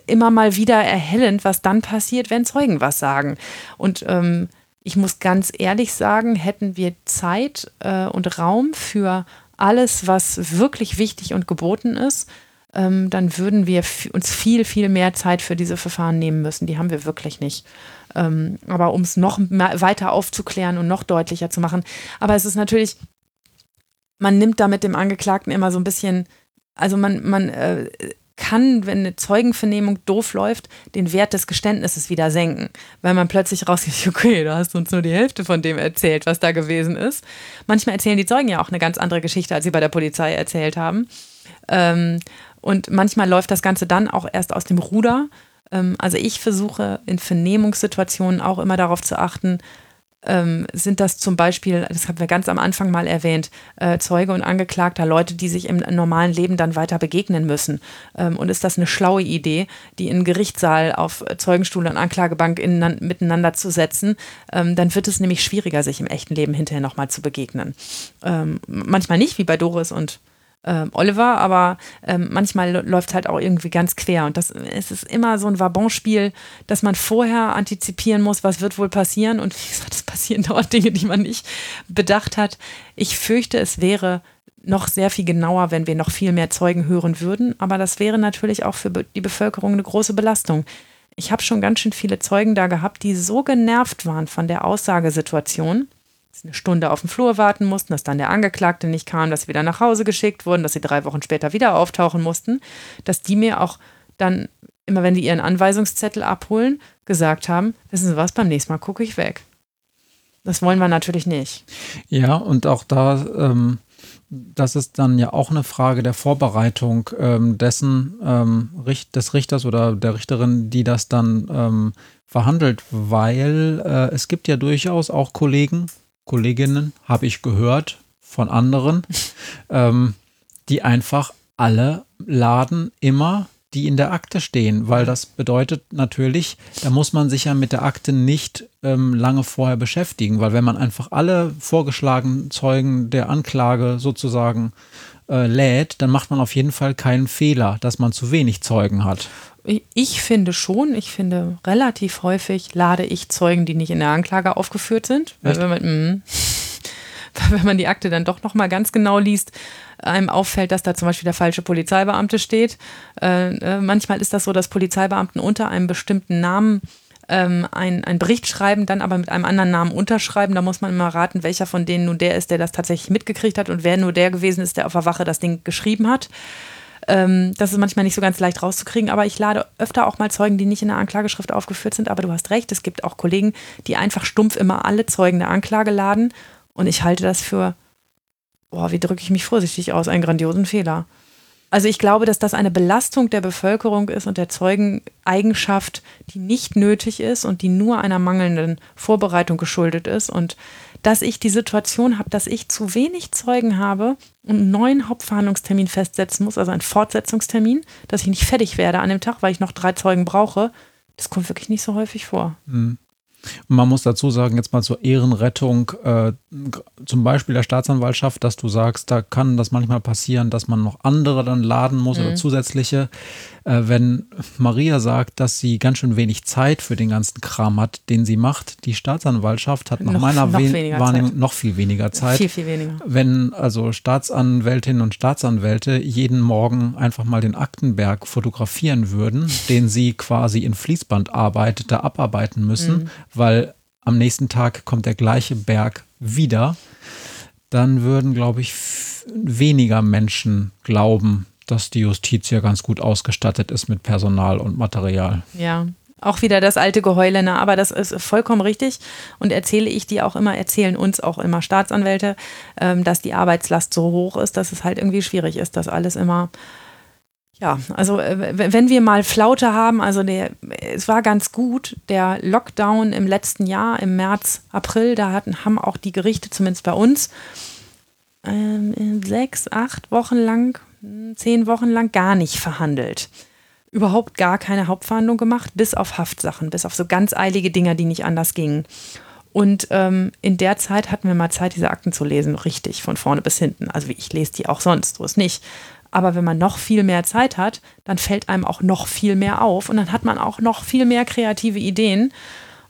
[SPEAKER 2] immer mal wieder erhellend, was dann passiert, wenn Zeugen was sagen. Und ähm, ich muss ganz ehrlich sagen, hätten wir Zeit äh, und Raum für alles, was wirklich wichtig und geboten ist, ähm, dann würden wir uns viel, viel mehr Zeit für diese Verfahren nehmen müssen. Die haben wir wirklich nicht. Ähm, aber um es noch weiter aufzuklären und noch deutlicher zu machen. Aber es ist natürlich, man nimmt da mit dem Angeklagten immer so ein bisschen, also man, man äh, kann, wenn eine Zeugenvernehmung doof läuft, den Wert des Geständnisses wieder senken, weil man plötzlich rausgeht, okay, du hast uns nur die Hälfte von dem erzählt, was da gewesen ist. Manchmal erzählen die Zeugen ja auch eine ganz andere Geschichte, als sie bei der Polizei erzählt haben. Ähm, und manchmal läuft das Ganze dann auch erst aus dem Ruder. Ähm, also ich versuche in Vernehmungssituationen auch immer darauf zu achten, ähm, sind das zum Beispiel, das haben wir ganz am Anfang mal erwähnt, äh, Zeuge und Angeklagter, Leute, die sich im normalen Leben dann weiter begegnen müssen. Ähm, und ist das eine schlaue Idee, die in Gerichtssaal auf Zeugenstuhl und Anklagebank in, miteinander zu setzen? Ähm, dann wird es nämlich schwieriger, sich im echten Leben hinterher nochmal zu begegnen. Ähm, manchmal nicht, wie bei Doris und äh, Oliver, aber ähm, manchmal läuft es halt auch irgendwie ganz quer. Und das es ist immer so ein Wabonspiel, dass man vorher antizipieren muss, was wird wohl passieren. Und wie gesagt, es passieren dort Dinge, die man nicht bedacht hat. Ich fürchte, es wäre noch sehr viel genauer, wenn wir noch viel mehr Zeugen hören würden. Aber das wäre natürlich auch für die Bevölkerung eine große Belastung. Ich habe schon ganz schön viele Zeugen da gehabt, die so genervt waren von der Aussagesituation, eine Stunde auf dem Flur warten mussten, dass dann der Angeklagte nicht kam, dass sie wieder nach Hause geschickt wurden, dass sie drei Wochen später wieder auftauchen mussten, dass die mir auch dann, immer wenn die ihren Anweisungszettel abholen, gesagt haben, wissen Sie was, beim nächsten Mal gucke ich weg. Das wollen wir natürlich nicht.
[SPEAKER 1] Ja, und auch da, ähm, das ist dann ja auch eine Frage der Vorbereitung ähm, dessen, ähm, des Richters oder der Richterin, die das dann ähm, verhandelt, weil äh, es gibt ja durchaus auch Kollegen, Kolleginnen, habe ich gehört von anderen, ähm, die einfach alle laden immer, die in der Akte stehen, weil das bedeutet natürlich, da muss man sich ja mit der Akte nicht ähm, lange vorher beschäftigen, weil wenn man einfach alle vorgeschlagenen Zeugen der Anklage sozusagen äh, lädt, dann macht man auf jeden Fall keinen Fehler, dass man zu wenig Zeugen hat.
[SPEAKER 2] Ich finde schon, ich finde relativ häufig lade ich Zeugen, die nicht in der Anklage aufgeführt sind. Weil wenn, man, mh, wenn man die Akte dann doch nochmal ganz genau liest, einem auffällt, dass da zum Beispiel der falsche Polizeibeamte steht. Äh, äh, manchmal ist das so, dass Polizeibeamten unter einem bestimmten Namen ähm, ein, ein Bericht schreiben, dann aber mit einem anderen Namen unterschreiben. Da muss man immer raten, welcher von denen nun der ist, der das tatsächlich mitgekriegt hat und wer nur der gewesen ist, der auf der Wache das Ding geschrieben hat. Ähm, das ist manchmal nicht so ganz leicht rauszukriegen, aber ich lade öfter auch mal Zeugen, die nicht in der Anklageschrift aufgeführt sind. Aber du hast recht, es gibt auch Kollegen, die einfach stumpf immer alle Zeugen der Anklage laden. Und ich halte das für, boah, wie drücke ich mich vorsichtig aus, einen grandiosen Fehler. Also ich glaube, dass das eine Belastung der Bevölkerung ist und der Zeugeneigenschaft, die nicht nötig ist und die nur einer mangelnden Vorbereitung geschuldet ist. Und dass ich die Situation habe, dass ich zu wenig Zeugen habe und einen neuen Hauptverhandlungstermin festsetzen muss, also einen Fortsetzungstermin, dass ich nicht fertig werde an dem Tag, weil ich noch drei Zeugen brauche, das kommt wirklich nicht so häufig vor.
[SPEAKER 1] Mhm. Und man muss dazu sagen, jetzt mal zur Ehrenrettung, äh, zum Beispiel der Staatsanwaltschaft, dass du sagst, da kann das manchmal passieren, dass man noch andere dann laden muss mhm. oder zusätzliche. Äh, wenn Maria sagt, dass sie ganz schön wenig Zeit für den ganzen Kram hat, den sie macht, die Staatsanwaltschaft hat nach noch, meiner noch Wahrnehmung Zeit. noch viel weniger Zeit.
[SPEAKER 2] Viel, viel weniger.
[SPEAKER 1] Wenn also Staatsanwältinnen und Staatsanwälte jeden Morgen einfach mal den Aktenberg fotografieren würden, den sie quasi in Fließbandarbeit da abarbeiten müssen, mhm. weil am nächsten Tag kommt der gleiche Berg wieder, dann würden, glaube ich, weniger Menschen glauben, dass die Justiz ja ganz gut ausgestattet ist mit Personal und Material.
[SPEAKER 2] Ja, auch wieder das alte Geheule, ne? aber das ist vollkommen richtig und erzähle ich die auch immer, erzählen uns auch immer Staatsanwälte, ähm, dass die Arbeitslast so hoch ist, dass es halt irgendwie schwierig ist, das alles immer ja, also äh, wenn wir mal Flaute haben, also der, es war ganz gut, der Lockdown im letzten Jahr, im März, April, da hatten, haben auch die Gerichte, zumindest bei uns, ähm, sechs, acht Wochen lang, zehn Wochen lang gar nicht verhandelt. Überhaupt gar keine Hauptverhandlung gemacht, bis auf Haftsachen, bis auf so ganz eilige Dinger, die nicht anders gingen. Und ähm, in der Zeit hatten wir mal Zeit, diese Akten zu lesen, richtig, von vorne bis hinten. Also ich lese die auch sonst, so ist nicht. Aber wenn man noch viel mehr Zeit hat, dann fällt einem auch noch viel mehr auf und dann hat man auch noch viel mehr kreative Ideen.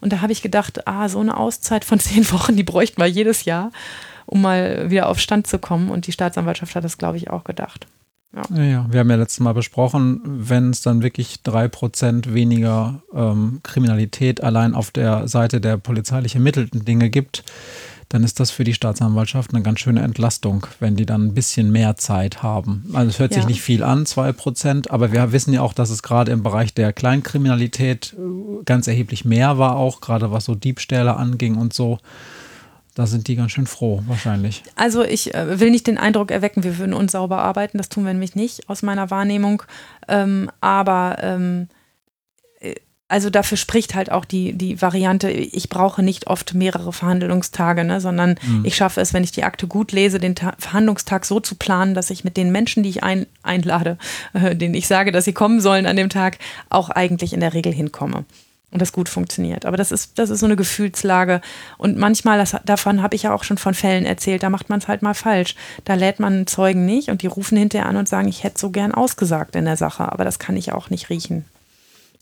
[SPEAKER 2] Und da habe ich gedacht, ah, so eine Auszeit von zehn Wochen, die bräuchten wir jedes Jahr, um mal wieder auf Stand zu kommen. Und die Staatsanwaltschaft hat das, glaube ich, auch gedacht.
[SPEAKER 1] Ja. ja, wir haben ja letztes Mal besprochen, wenn es dann wirklich drei Prozent weniger ähm, Kriminalität allein auf der Seite der polizeilich ermittelten Dinge gibt, dann ist das für die Staatsanwaltschaft eine ganz schöne Entlastung, wenn die dann ein bisschen mehr Zeit haben. Also es hört ja. sich nicht viel an, zwei Prozent, aber wir wissen ja auch, dass es gerade im Bereich der Kleinkriminalität äh, ganz erheblich mehr war, auch gerade was so Diebstähle anging und so. Da sind die ganz schön froh, wahrscheinlich.
[SPEAKER 2] Also ich äh, will nicht den Eindruck erwecken, wir würden uns sauber arbeiten. Das tun wir nämlich nicht aus meiner Wahrnehmung. Ähm, aber ähm, also dafür spricht halt auch die, die Variante, ich brauche nicht oft mehrere Verhandlungstage, ne, sondern mhm. ich schaffe es, wenn ich die Akte gut lese, den Ta Verhandlungstag so zu planen, dass ich mit den Menschen, die ich ein, einlade, äh, denen ich sage, dass sie kommen sollen an dem Tag, auch eigentlich in der Regel hinkomme. Und das gut funktioniert. Aber das ist, das ist so eine Gefühlslage. Und manchmal, das, davon habe ich ja auch schon von Fällen erzählt, da macht man es halt mal falsch. Da lädt man Zeugen nicht und die rufen hinterher an und sagen, ich hätte so gern ausgesagt in der Sache, aber das kann ich auch nicht riechen.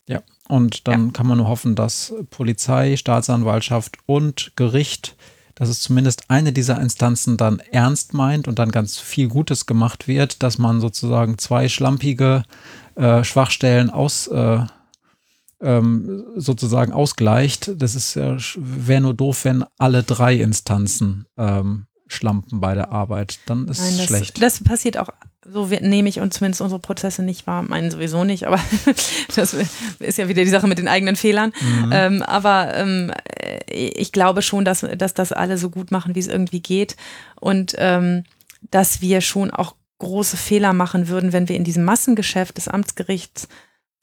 [SPEAKER 1] Ja, und dann ja. kann man nur hoffen, dass Polizei, Staatsanwaltschaft und Gericht, dass es zumindest eine dieser Instanzen dann ernst meint und dann ganz viel Gutes gemacht wird, dass man sozusagen zwei schlampige äh, Schwachstellen aus äh, ähm, sozusagen ausgleicht. Das ist ja, wäre nur doof, wenn alle drei Instanzen ähm, schlampen bei der Arbeit. Dann ist es schlecht.
[SPEAKER 2] Das passiert auch so nehme ich und zumindest unsere Prozesse nicht wahr, meinen sowieso nicht, aber das ist ja wieder die Sache mit den eigenen Fehlern. Mhm. Ähm, aber ähm, ich glaube schon, dass, dass das alle so gut machen, wie es irgendwie geht und ähm, dass wir schon auch große Fehler machen würden, wenn wir in diesem Massengeschäft des Amtsgerichts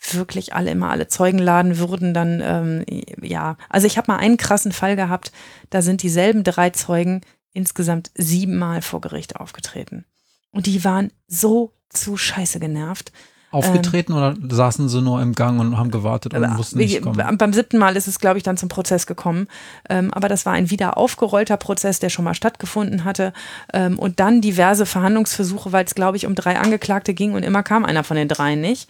[SPEAKER 2] wirklich alle immer alle Zeugen laden würden, dann ähm, ja. Also ich habe mal einen krassen Fall gehabt, da sind dieselben drei Zeugen insgesamt siebenmal vor Gericht aufgetreten. Und die waren so zu scheiße genervt.
[SPEAKER 1] Aufgetreten ähm, oder saßen sie nur im Gang und haben gewartet und äh, wussten nicht kommen?
[SPEAKER 2] Beim siebten Mal ist es, glaube ich, dann zum Prozess gekommen. Ähm, aber das war ein wieder aufgerollter Prozess, der schon mal stattgefunden hatte. Ähm, und dann diverse Verhandlungsversuche, weil es, glaube ich, um drei Angeklagte ging und immer kam einer von den dreien nicht.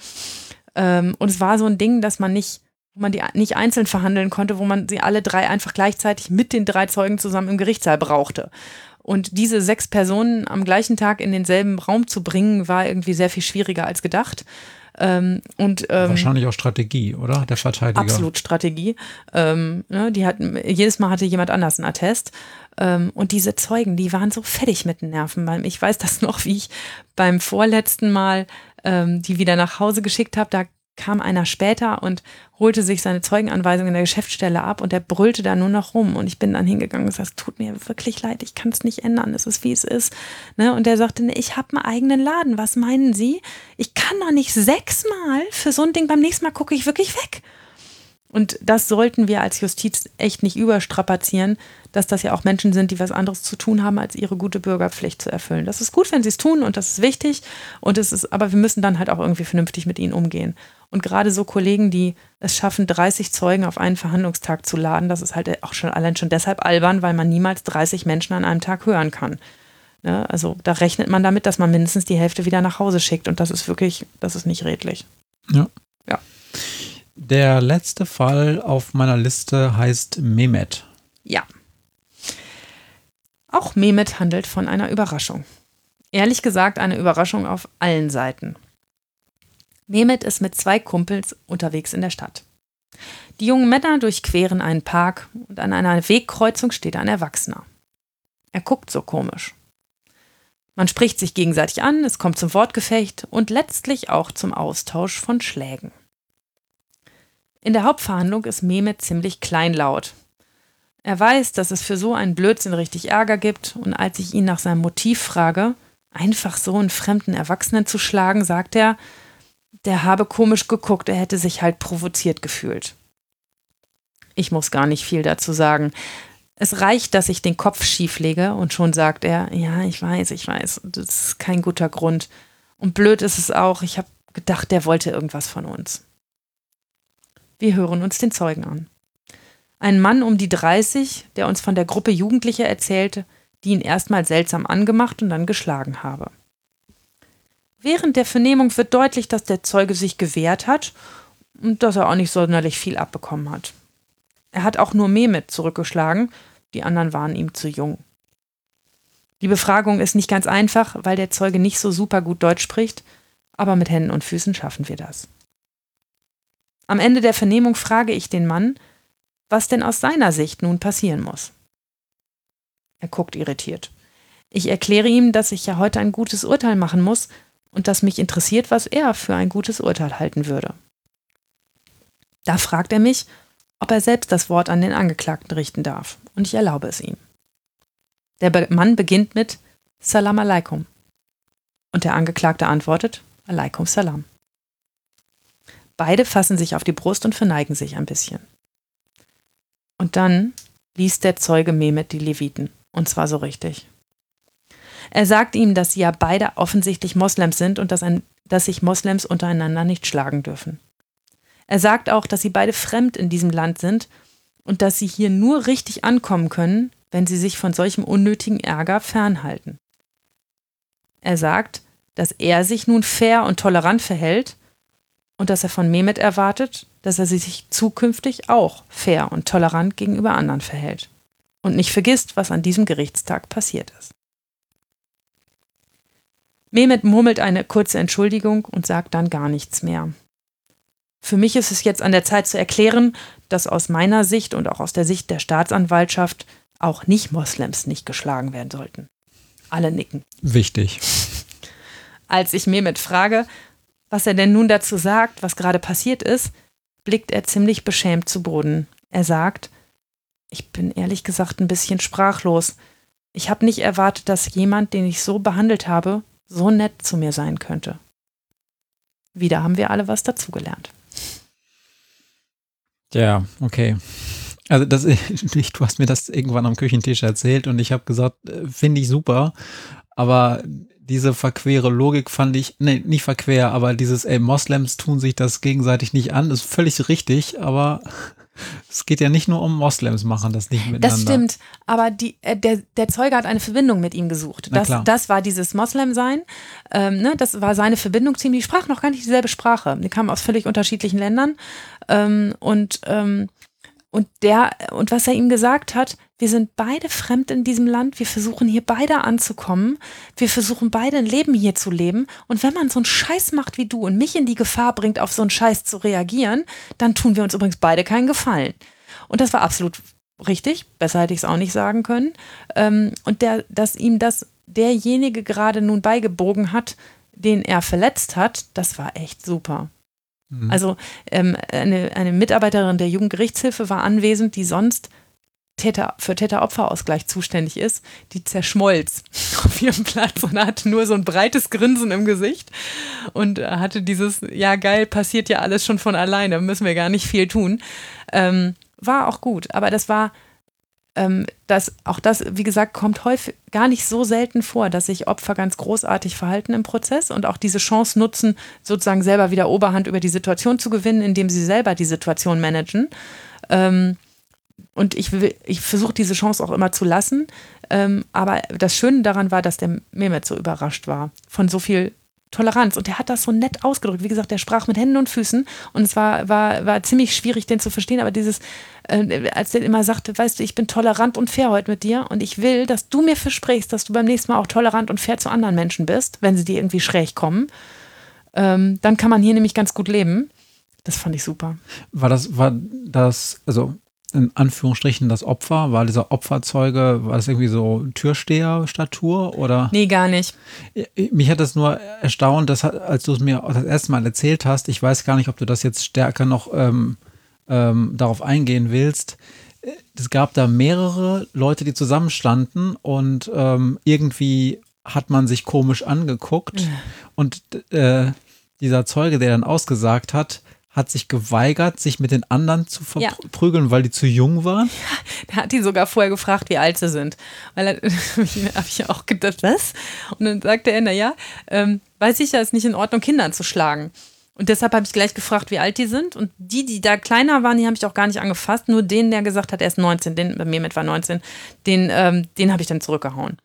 [SPEAKER 2] Ähm, und es war so ein Ding, dass man nicht wo man die nicht einzeln verhandeln konnte, wo man sie alle drei einfach gleichzeitig mit den drei Zeugen zusammen im Gerichtssaal brauchte. Und diese sechs Personen am gleichen Tag in denselben Raum zu bringen, war irgendwie sehr viel schwieriger als gedacht. Ähm, und, ähm,
[SPEAKER 1] Wahrscheinlich auch Strategie, oder? Der Verteidiger.
[SPEAKER 2] Absolut Strategie. Ähm, ne, die hatten, jedes Mal hatte jemand anders einen Attest. Ähm, und diese Zeugen, die waren so fertig mit den Nerven. Ich weiß das noch, wie ich beim vorletzten Mal ähm, die wieder nach Hause geschickt habe. Da kam einer später und holte sich seine Zeugenanweisung in der Geschäftsstelle ab und der brüllte da nur noch rum. Und ich bin dann hingegangen und gesagt, es tut mir wirklich leid, ich kann es nicht ändern, es ist wie es ist. Ne? Und der sagte, nee, ich habe einen eigenen Laden, was meinen Sie? Ich kann doch nicht sechsmal für so ein Ding, beim nächsten Mal gucke ich wirklich weg. Und das sollten wir als Justiz echt nicht überstrapazieren, dass das ja auch Menschen sind, die was anderes zu tun haben, als ihre gute Bürgerpflicht zu erfüllen. Das ist gut, wenn sie es tun und das ist wichtig. Und es ist, aber wir müssen dann halt auch irgendwie vernünftig mit ihnen umgehen. Und gerade so Kollegen, die es schaffen, 30 Zeugen auf einen Verhandlungstag zu laden, das ist halt auch schon allein schon deshalb albern, weil man niemals 30 Menschen an einem Tag hören kann. Ja, also da rechnet man damit, dass man mindestens die Hälfte wieder nach Hause schickt. Und das ist wirklich, das ist nicht redlich.
[SPEAKER 1] Ja.
[SPEAKER 2] Ja.
[SPEAKER 1] Der letzte Fall auf meiner Liste heißt Mehmet.
[SPEAKER 2] Ja. Auch Mehmet handelt von einer Überraschung. Ehrlich gesagt eine Überraschung auf allen Seiten. Mehmet ist mit zwei Kumpels unterwegs in der Stadt. Die jungen Männer durchqueren einen Park und an einer Wegkreuzung steht ein Erwachsener. Er guckt so komisch. Man spricht sich gegenseitig an, es kommt zum Wortgefecht und letztlich auch zum Austausch von Schlägen. In der Hauptverhandlung ist Mehmet ziemlich kleinlaut. Er weiß, dass es für so einen Blödsinn richtig Ärger gibt, und als ich ihn nach seinem Motiv frage, einfach so einen fremden Erwachsenen zu schlagen, sagt er, der habe komisch geguckt, er hätte sich halt provoziert gefühlt. Ich muss gar nicht viel dazu sagen. Es reicht, dass ich den Kopf schief lege und schon sagt er, ja, ich weiß, ich weiß, das ist kein guter Grund. Und blöd ist es auch, ich habe gedacht, der wollte irgendwas von uns. Wir hören uns den Zeugen an. Ein Mann um die 30, der uns von der Gruppe Jugendlicher erzählte, die ihn erstmal seltsam angemacht und dann geschlagen habe. Während der Vernehmung wird deutlich, dass der Zeuge sich gewehrt hat und dass er auch nicht sonderlich viel abbekommen hat. Er hat auch nur Mehmet zurückgeschlagen, die anderen waren ihm zu jung. Die Befragung ist nicht ganz einfach, weil der Zeuge nicht so super gut Deutsch spricht, aber mit Händen und Füßen schaffen wir das. Am Ende der Vernehmung frage ich den Mann, was denn aus seiner Sicht nun passieren muss. Er guckt irritiert. Ich erkläre ihm, dass ich ja heute ein gutes Urteil machen muss und dass mich interessiert, was er für ein gutes Urteil halten würde. Da fragt er mich, ob er selbst das Wort an den Angeklagten richten darf, und ich erlaube es ihm. Der Mann beginnt mit Salam alaikum und der Angeklagte antwortet Alaikum Salam. Beide fassen sich auf die Brust und verneigen sich ein bisschen. Und dann liest der Zeuge Mehmet die Leviten, und zwar so richtig. Er sagt ihm, dass sie ja beide offensichtlich Moslems sind und dass, ein, dass sich Moslems untereinander nicht schlagen dürfen. Er sagt auch, dass sie beide fremd in diesem Land sind und dass sie hier nur richtig ankommen können, wenn sie sich von solchem unnötigen Ärger fernhalten. Er sagt, dass er sich nun fair und tolerant verhält und dass er von Mehmet erwartet, dass er sich zukünftig auch fair und tolerant gegenüber anderen verhält und nicht vergisst, was an diesem Gerichtstag passiert ist. Mehmet murmelt eine kurze Entschuldigung und sagt dann gar nichts mehr. Für mich ist es jetzt an der Zeit zu erklären, dass aus meiner Sicht und auch aus der Sicht der Staatsanwaltschaft auch Nicht-Moslems nicht geschlagen werden sollten. Alle nicken.
[SPEAKER 1] Wichtig.
[SPEAKER 2] Als ich Mehmet frage, was er denn nun dazu sagt, was gerade passiert ist, blickt er ziemlich beschämt zu Boden. Er sagt, ich bin ehrlich gesagt ein bisschen sprachlos. Ich habe nicht erwartet, dass jemand, den ich so behandelt habe, so nett zu mir sein könnte. Wieder haben wir alle was dazugelernt.
[SPEAKER 1] Ja, okay. Also das, du hast mir das irgendwann am Küchentisch erzählt und ich habe gesagt, äh, finde ich super, aber diese verquere Logik fand ich, nee, nicht verquer, aber dieses, ey, Moslems tun sich das gegenseitig nicht an, ist völlig richtig, aber es geht ja nicht nur um Moslems machen das nicht miteinander.
[SPEAKER 2] Das stimmt, aber die, äh, der, der Zeuge hat eine Verbindung mit ihm gesucht. Das, das war dieses Moslem-Sein. Ähm, ne, das war seine Verbindung zu ihm. Die sprachen noch gar nicht dieselbe Sprache. Die kamen aus völlig unterschiedlichen Ländern. Ähm, und, ähm, und, der, und was er ihm gesagt hat, wir sind beide fremd in diesem Land. Wir versuchen hier beide anzukommen. Wir versuchen beide ein Leben hier zu leben. Und wenn man so einen Scheiß macht wie du und mich in die Gefahr bringt, auf so einen Scheiß zu reagieren, dann tun wir uns übrigens beide keinen Gefallen. Und das war absolut richtig. Besser hätte ich es auch nicht sagen können. Ähm, und der, dass ihm das derjenige gerade nun beigebogen hat, den er verletzt hat, das war echt super. Mhm. Also ähm, eine, eine Mitarbeiterin der Jugendgerichtshilfe war anwesend, die sonst Täter, für Täter-Opfer-Ausgleich zuständig ist, die zerschmolz auf ihrem Platz und hatte nur so ein breites Grinsen im Gesicht und hatte dieses, ja geil, passiert ja alles schon von alleine, müssen wir gar nicht viel tun. Ähm, war auch gut, aber das war ähm, das, auch das, wie gesagt, kommt häufig gar nicht so selten vor, dass sich Opfer ganz großartig verhalten im Prozess und auch diese Chance nutzen, sozusagen selber wieder Oberhand über die Situation zu gewinnen, indem sie selber die Situation managen. Ähm, und ich, ich versuche diese Chance auch immer zu lassen. Ähm, aber das Schöne daran war, dass der Mehmet so überrascht war von so viel Toleranz. Und der hat das so nett ausgedrückt. Wie gesagt, der sprach mit Händen und Füßen und es war, war, war ziemlich schwierig, den zu verstehen. Aber dieses, äh, als der immer sagte, weißt du, ich bin tolerant und fair heute mit dir und ich will, dass du mir versprichst, dass du beim nächsten Mal auch tolerant und fair zu anderen Menschen bist, wenn sie dir irgendwie schräg kommen, ähm, dann kann man hier nämlich ganz gut leben. Das fand ich super.
[SPEAKER 1] War das, war das, also in Anführungsstrichen das Opfer? War dieser Opferzeuge, war das irgendwie so Türsteher-Statur oder?
[SPEAKER 2] Nee, gar nicht.
[SPEAKER 1] Mich hat das nur erstaunt, dass, als du es mir das erste Mal erzählt hast, ich weiß gar nicht, ob du das jetzt stärker noch ähm, ähm, darauf eingehen willst. Es gab da mehrere Leute, die zusammenstanden und ähm, irgendwie hat man sich komisch angeguckt. Und äh, dieser Zeuge, der dann ausgesagt hat, hat sich geweigert, sich mit den anderen zu verprügeln, ja. weil die zu jung waren.
[SPEAKER 2] Ja, der hat die sogar vorher gefragt, wie alt sie sind. Weil er, habe ich auch gedacht, was? Und dann sagte er, naja, ähm, weiß ich ja, ist nicht in Ordnung, Kindern zu schlagen. Und deshalb habe ich gleich gefragt, wie alt die sind. Und die, die da kleiner waren, die habe ich auch gar nicht angefasst. Nur den, der gesagt hat, er ist 19, den, bei mir mit war 19, den, ähm, den habe ich dann zurückgehauen.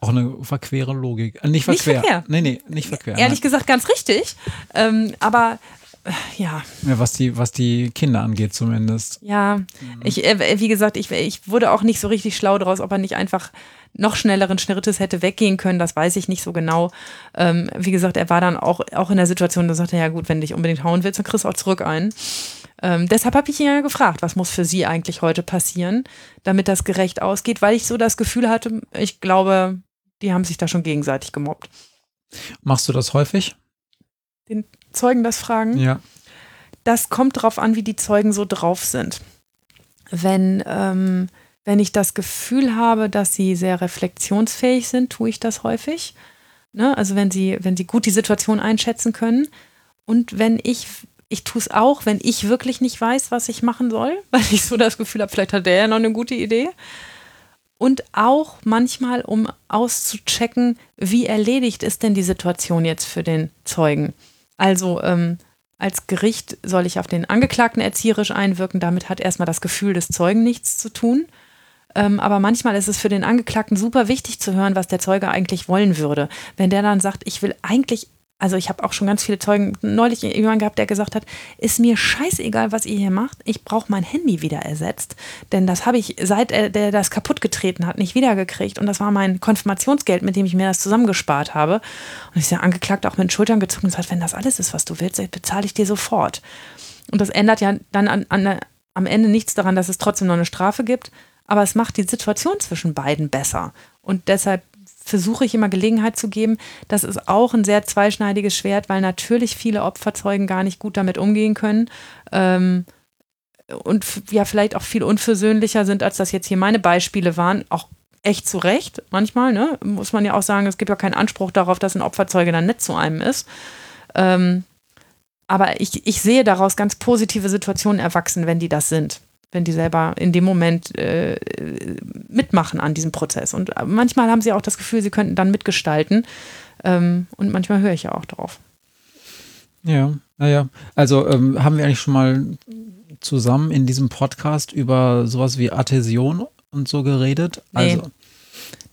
[SPEAKER 1] Auch eine verquere Logik. Äh, nicht verquer. Nicht verquer. Nee, nee, nicht verquer.
[SPEAKER 2] Ehrlich nein. gesagt ganz richtig. Ähm, aber äh, ja.
[SPEAKER 1] ja. was, die, was die Kinder angeht zumindest.
[SPEAKER 2] Ja, mhm. ich, äh, wie gesagt, ich, ich wurde auch nicht so richtig schlau daraus, ob er nicht einfach noch schnelleren Schrittes hätte weggehen können, das weiß ich nicht so genau. Ähm, wie gesagt, er war dann auch, auch in der Situation, da sagte er, ja gut, wenn du dich unbedingt hauen willst, dann kriegst du auch zurück ein. Ähm, deshalb habe ich ihn ja gefragt, was muss für Sie eigentlich heute passieren, damit das gerecht ausgeht, weil ich so das Gefühl hatte, ich glaube, die haben sich da schon gegenseitig gemobbt.
[SPEAKER 1] Machst du das häufig?
[SPEAKER 2] Den Zeugen das fragen?
[SPEAKER 1] Ja.
[SPEAKER 2] Das kommt darauf an, wie die Zeugen so drauf sind. Wenn, ähm, wenn ich das Gefühl habe, dass sie sehr reflexionsfähig sind, tue ich das häufig. Ne? Also wenn sie, wenn sie gut die Situation einschätzen können. Und wenn ich, ich tue es auch, wenn ich wirklich nicht weiß, was ich machen soll, weil ich so das Gefühl habe, vielleicht hat der ja noch eine gute Idee und auch manchmal, um auszuchecken, wie erledigt ist denn die Situation jetzt für den Zeugen. Also ähm, als Gericht soll ich auf den Angeklagten erzieherisch einwirken, damit hat erstmal das Gefühl des Zeugen nichts zu tun. Ähm, aber manchmal ist es für den Angeklagten super wichtig zu hören, was der Zeuge eigentlich wollen würde. Wenn der dann sagt, ich will eigentlich also ich habe auch schon ganz viele Zeugen neulich jemanden gehabt, der gesagt hat, ist mir scheißegal, was ihr hier macht. Ich brauche mein Handy wieder ersetzt. Denn das habe ich, seit er der das kaputt getreten hat, nicht wiedergekriegt. Und das war mein Konfirmationsgeld, mit dem ich mir das zusammengespart habe. Und ich ja angeklagt, auch mit den Schultern gezogen und gesagt, wenn das alles ist, was du willst, bezahle ich dir sofort. Und das ändert ja dann an, an, am Ende nichts daran, dass es trotzdem noch eine Strafe gibt. Aber es macht die Situation zwischen beiden besser. Und deshalb versuche ich immer Gelegenheit zu geben. Das ist auch ein sehr zweischneidiges Schwert, weil natürlich viele Opferzeugen gar nicht gut damit umgehen können. Ähm, und ja, vielleicht auch viel unversöhnlicher sind, als das jetzt hier meine Beispiele waren. Auch echt zu Recht manchmal, ne? Muss man ja auch sagen, es gibt ja keinen Anspruch darauf, dass ein Opferzeuge dann nett zu einem ist. Ähm, aber ich, ich sehe daraus ganz positive Situationen erwachsen, wenn die das sind wenn die selber in dem Moment äh, mitmachen an diesem Prozess. Und manchmal haben sie auch das Gefühl, sie könnten dann mitgestalten. Ähm, und manchmal höre ich ja auch drauf.
[SPEAKER 1] Ja, naja. Also ähm, haben wir eigentlich schon mal zusammen in diesem Podcast über sowas wie Adhäsion und so geredet?
[SPEAKER 2] Nee. Also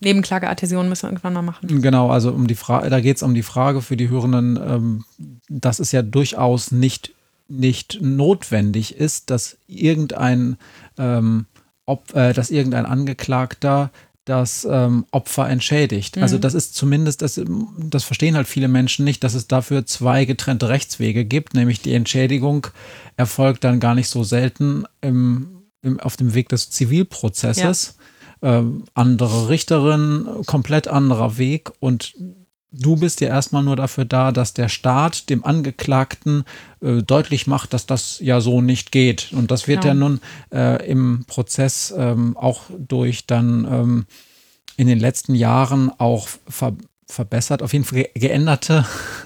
[SPEAKER 2] Nebenklage-Adhäsion müssen wir irgendwann mal machen.
[SPEAKER 1] Genau, also um die Frage, da geht es um die Frage für die Hörenden, ähm, das ist ja durchaus nicht nicht notwendig ist, dass irgendein, ähm, ob, äh, dass irgendein Angeklagter das ähm, Opfer entschädigt. Also mhm. Also das ist zumindest, das, das verstehen halt viele Menschen nicht, dass es dafür zwei getrennte Rechtswege gibt, nämlich die Entschädigung erfolgt dann gar nicht so selten im, im, auf dem Weg des Zivilprozesses. Ja. Ähm, andere Richterin, komplett anderer Weg und Du bist ja erstmal nur dafür da, dass der Staat dem Angeklagten äh, deutlich macht, dass das ja so nicht geht. Und das wird ja, ja nun äh, im Prozess ähm, auch durch dann ähm, in den letzten Jahren auch ver verbessert, auf jeden Fall geänderte,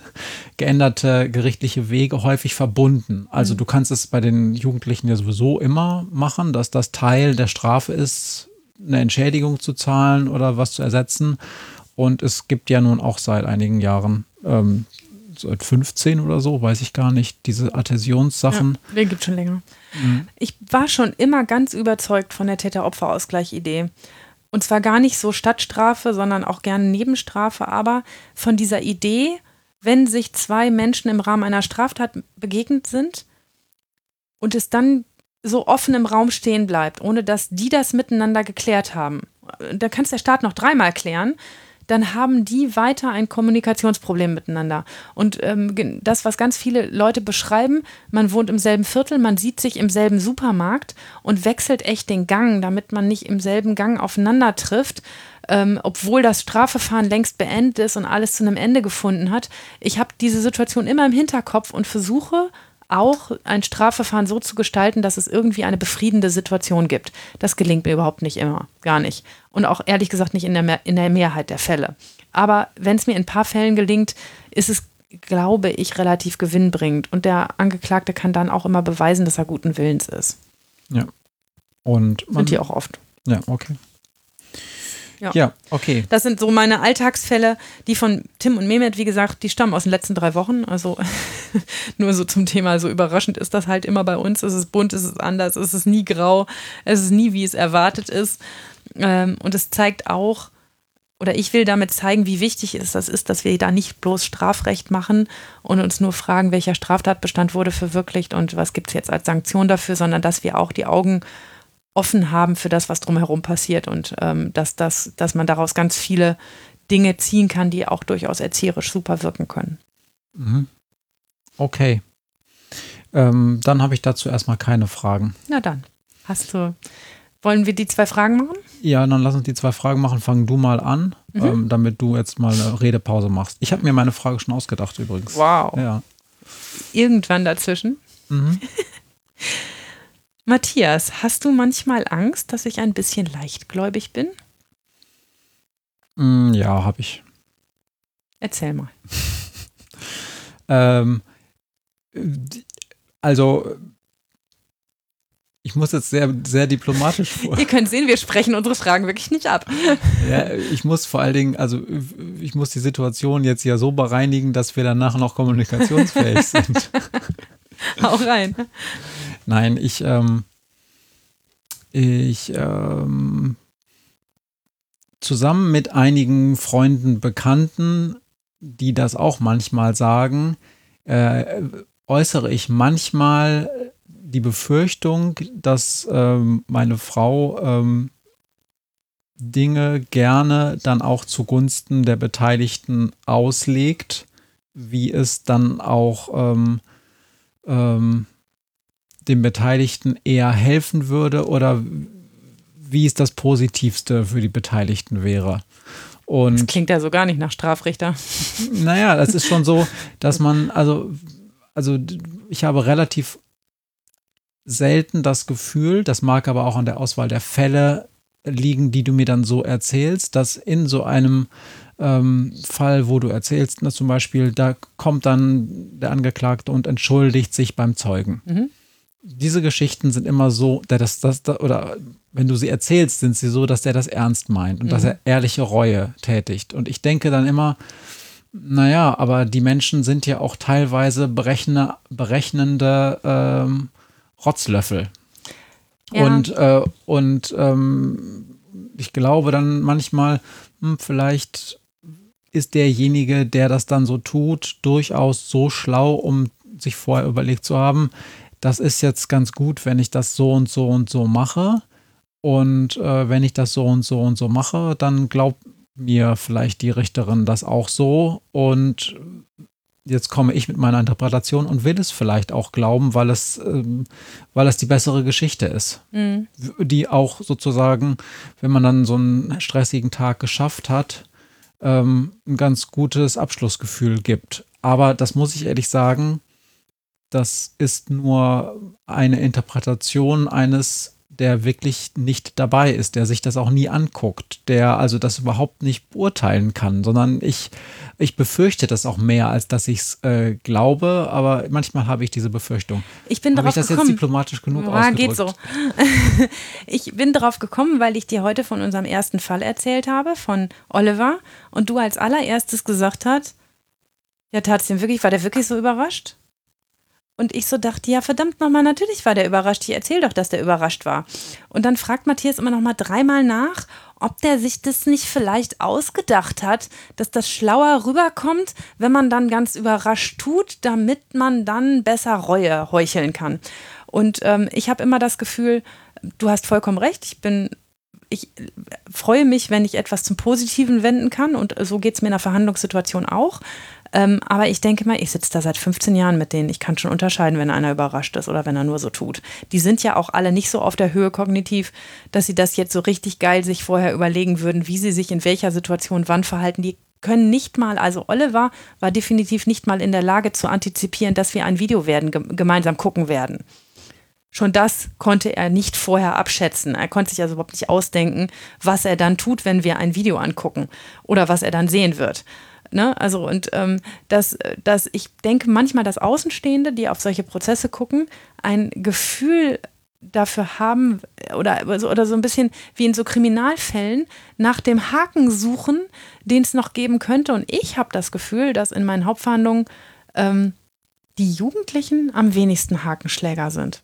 [SPEAKER 1] geänderte gerichtliche Wege häufig verbunden. Also mhm. du kannst es bei den Jugendlichen ja sowieso immer machen, dass das Teil der Strafe ist, eine Entschädigung zu zahlen oder was zu ersetzen. Und es gibt ja nun auch seit einigen Jahren, ähm, seit 15 oder so, weiß ich gar nicht, diese Adhäsionssachen.
[SPEAKER 2] Ja, den gibt schon länger. Mhm. Ich war schon immer ganz überzeugt von der Täter-Opfer-Ausgleich-Idee. Und zwar gar nicht so Stadtstrafe, sondern auch gerne Nebenstrafe, aber von dieser Idee, wenn sich zwei Menschen im Rahmen einer Straftat begegnet sind und es dann so offen im Raum stehen bleibt, ohne dass die das miteinander geklärt haben. Da kann es der Staat noch dreimal klären dann haben die weiter ein Kommunikationsproblem miteinander. Und ähm, das, was ganz viele Leute beschreiben, man wohnt im selben Viertel, man sieht sich im selben Supermarkt und wechselt echt den Gang, damit man nicht im selben Gang aufeinander trifft. Ähm, obwohl das Strafverfahren längst beendet ist und alles zu einem Ende gefunden hat. Ich habe diese Situation immer im Hinterkopf und versuche auch ein Strafverfahren so zu gestalten, dass es irgendwie eine befriedende Situation gibt. Das gelingt mir überhaupt nicht immer, gar nicht. Und auch ehrlich gesagt nicht in der, in der Mehrheit der Fälle. Aber wenn es mir in ein paar Fällen gelingt, ist es, glaube ich, relativ gewinnbringend. Und der Angeklagte kann dann auch immer beweisen, dass er guten Willens ist.
[SPEAKER 1] Ja. Und
[SPEAKER 2] man, sind die auch oft.
[SPEAKER 1] Ja, okay. Ja. ja. okay.
[SPEAKER 2] Das sind so meine Alltagsfälle, die von Tim und Mehmet, wie gesagt, die stammen aus den letzten drei Wochen. Also nur so zum Thema, so überraschend ist das halt immer bei uns. Es ist bunt, es ist anders, es ist nie grau, es ist nie, wie es erwartet ist. Ähm, und es zeigt auch, oder ich will damit zeigen, wie wichtig es das ist, dass wir da nicht bloß Strafrecht machen und uns nur fragen, welcher Straftatbestand wurde verwirklicht und was gibt es jetzt als Sanktion dafür, sondern dass wir auch die Augen offen haben für das, was drumherum passiert und ähm, dass, das, dass man daraus ganz viele Dinge ziehen kann, die auch durchaus erzieherisch super wirken können.
[SPEAKER 1] Mhm. Okay. Ähm, dann habe ich dazu erstmal keine Fragen.
[SPEAKER 2] Na dann, hast du. Wollen wir die zwei Fragen machen?
[SPEAKER 1] Ja, dann lass uns die zwei Fragen machen. Fang du mal an, mhm. ähm, damit du jetzt mal eine Redepause machst. Ich habe mir meine Frage schon ausgedacht übrigens.
[SPEAKER 2] Wow.
[SPEAKER 1] Ja.
[SPEAKER 2] Irgendwann dazwischen. Mhm. Matthias, hast du manchmal Angst, dass ich ein bisschen leichtgläubig bin?
[SPEAKER 1] Mm, ja, habe ich.
[SPEAKER 2] Erzähl mal.
[SPEAKER 1] ähm, also, ich muss jetzt sehr, sehr diplomatisch vor.
[SPEAKER 2] Ihr könnt sehen, wir sprechen unsere Fragen wirklich nicht ab.
[SPEAKER 1] ja, ich muss vor allen Dingen, also ich muss die Situation jetzt ja so bereinigen, dass wir danach noch kommunikationsfähig sind.
[SPEAKER 2] Hau rein.
[SPEAKER 1] Nein, ich, ähm, ich ähm, zusammen mit einigen Freunden, Bekannten, die das auch manchmal sagen, äh, äußere ich manchmal die Befürchtung, dass ähm, meine Frau ähm, Dinge gerne dann auch zugunsten der Beteiligten auslegt, wie es dann auch ähm, dem Beteiligten eher helfen würde oder wie es das Positivste für die Beteiligten wäre. Und das
[SPEAKER 2] klingt ja so gar nicht nach Strafrichter.
[SPEAKER 1] Naja, das ist schon so, dass man, also, also ich habe relativ selten das Gefühl, das mag aber auch an der Auswahl der Fälle liegen, die du mir dann so erzählst, dass in so einem ähm, Fall, wo du erzählst, na, zum Beispiel, da kommt dann der Angeklagte und entschuldigt sich beim Zeugen. Mhm diese Geschichten sind immer so, der das, das, oder wenn du sie erzählst, sind sie so, dass der das ernst meint und mhm. dass er ehrliche Reue tätigt. Und ich denke dann immer, naja, aber die Menschen sind ja auch teilweise berechne, berechnende ähm, Rotzlöffel. Ja. Und, äh, und ähm, ich glaube dann manchmal, hm, vielleicht ist derjenige, der das dann so tut, durchaus so schlau, um sich vorher überlegt zu haben, das ist jetzt ganz gut, wenn ich das so und so und so mache. Und äh, wenn ich das so und so und so mache, dann glaubt mir vielleicht die Richterin das auch so. Und jetzt komme ich mit meiner Interpretation und will es vielleicht auch glauben, weil es, ähm, weil es die bessere Geschichte ist. Mhm. Die auch sozusagen, wenn man dann so einen stressigen Tag geschafft hat, ähm, ein ganz gutes Abschlussgefühl gibt. Aber das muss ich ehrlich sagen, das ist nur eine Interpretation eines der wirklich nicht dabei ist, der sich das auch nie anguckt, der also das überhaupt nicht beurteilen kann, sondern ich, ich befürchte das auch mehr, als dass ich es äh, glaube, aber manchmal habe ich diese Befürchtung.
[SPEAKER 2] Ich bin
[SPEAKER 1] habe
[SPEAKER 2] darauf
[SPEAKER 1] ich das
[SPEAKER 2] gekommen.
[SPEAKER 1] jetzt diplomatisch genug
[SPEAKER 2] Ja,
[SPEAKER 1] ausgedrückt?
[SPEAKER 2] geht so. ich bin darauf gekommen, weil ich dir heute von unserem ersten Fall erzählt habe, von Oliver, und du als allererstes gesagt hast, ja, tat es dem wirklich, war der wirklich so überrascht? Und ich so dachte, ja, verdammt nochmal, natürlich war der überrascht. Ich erzähl doch, dass der überrascht war. Und dann fragt Matthias immer nochmal dreimal nach, ob der sich das nicht vielleicht ausgedacht hat, dass das schlauer rüberkommt, wenn man dann ganz überrascht tut, damit man dann besser Reue heucheln kann. Und ähm, ich habe immer das Gefühl, du hast vollkommen recht, ich bin ich freue mich, wenn ich etwas zum Positiven wenden kann und so geht es mir in einer Verhandlungssituation auch. Ähm, aber ich denke mal, ich sitze da seit 15 Jahren mit denen. Ich kann schon unterscheiden, wenn einer überrascht ist oder wenn er nur so tut. Die sind ja auch alle nicht so auf der Höhe kognitiv, dass sie das jetzt so richtig geil sich vorher überlegen würden, wie sie sich in welcher Situation wann verhalten. Die können nicht mal, also Oliver war definitiv nicht mal in der Lage zu antizipieren, dass wir ein Video werden, gemeinsam gucken werden. Schon das konnte er nicht vorher abschätzen. Er konnte sich also überhaupt nicht ausdenken, was er dann tut, wenn wir ein Video angucken oder was er dann sehen wird. Ne? Also und ähm, dass, dass ich denke manchmal, dass Außenstehende, die auf solche Prozesse gucken, ein Gefühl dafür haben oder, oder so ein bisschen wie in so Kriminalfällen nach dem Haken suchen, den es noch geben könnte. Und ich habe das Gefühl, dass in meinen Hauptverhandlungen ähm, die Jugendlichen am wenigsten Hakenschläger sind.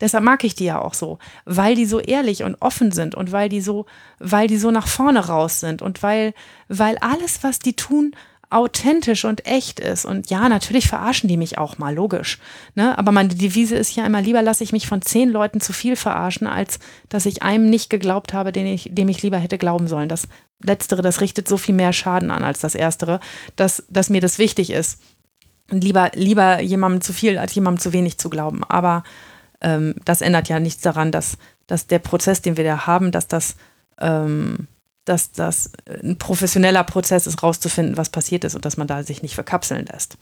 [SPEAKER 2] Deshalb mag ich die ja auch so, weil die so ehrlich und offen sind und weil die so, weil die so nach vorne raus sind und weil, weil alles, was die tun, authentisch und echt ist. Und ja, natürlich verarschen die mich auch mal, logisch. Ne? Aber meine Devise ist ja immer, lieber lasse ich mich von zehn Leuten zu viel verarschen, als dass ich einem nicht geglaubt habe, den ich, dem ich lieber hätte glauben sollen. Das Letztere, das richtet so viel mehr Schaden an als das Erstere, dass, dass mir das wichtig ist. Und lieber, lieber jemandem zu viel als jemandem zu wenig zu glauben. Aber ähm, das ändert ja nichts daran, dass, dass der Prozess, den wir da haben, dass das, ähm, dass das ein professioneller Prozess ist, rauszufinden, was passiert ist und dass man da sich nicht verkapseln lässt.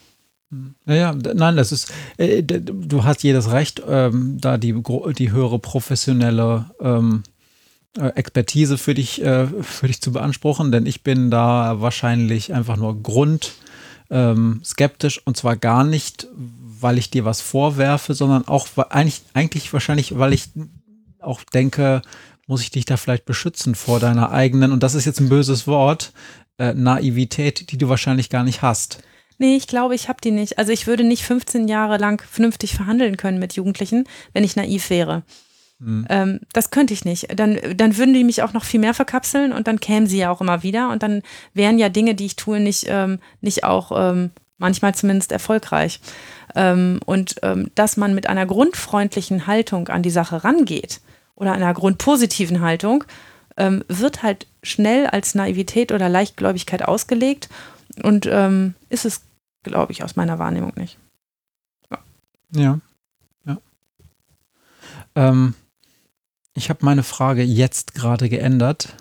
[SPEAKER 1] Naja, nein, das ist, äh, du hast jedes Recht, ähm, da die, die höhere professionelle ähm, äh, Expertise für dich, äh, für dich zu beanspruchen, denn ich bin da wahrscheinlich einfach nur grund ähm, und zwar gar nicht, weil ich dir was vorwerfe, sondern auch eigentlich, eigentlich wahrscheinlich, weil ich auch denke, muss ich dich da vielleicht beschützen vor deiner eigenen, und das ist jetzt ein böses Wort, äh, Naivität, die du wahrscheinlich gar nicht hast.
[SPEAKER 2] Nee, ich glaube, ich habe die nicht. Also ich würde nicht 15 Jahre lang vernünftig verhandeln können mit Jugendlichen, wenn ich naiv wäre. Hm. Ähm, das könnte ich nicht. Dann, dann würden die mich auch noch viel mehr verkapseln und dann kämen sie ja auch immer wieder und dann wären ja Dinge, die ich tue, nicht, ähm, nicht auch ähm, manchmal zumindest erfolgreich. Ähm, und ähm, dass man mit einer grundfreundlichen Haltung an die Sache rangeht oder einer grundpositiven Haltung, ähm, wird halt schnell als Naivität oder Leichtgläubigkeit ausgelegt und ähm, ist es, glaube ich, aus meiner Wahrnehmung nicht.
[SPEAKER 1] Ja. Ja. ja. Ähm, ich habe meine Frage jetzt gerade geändert.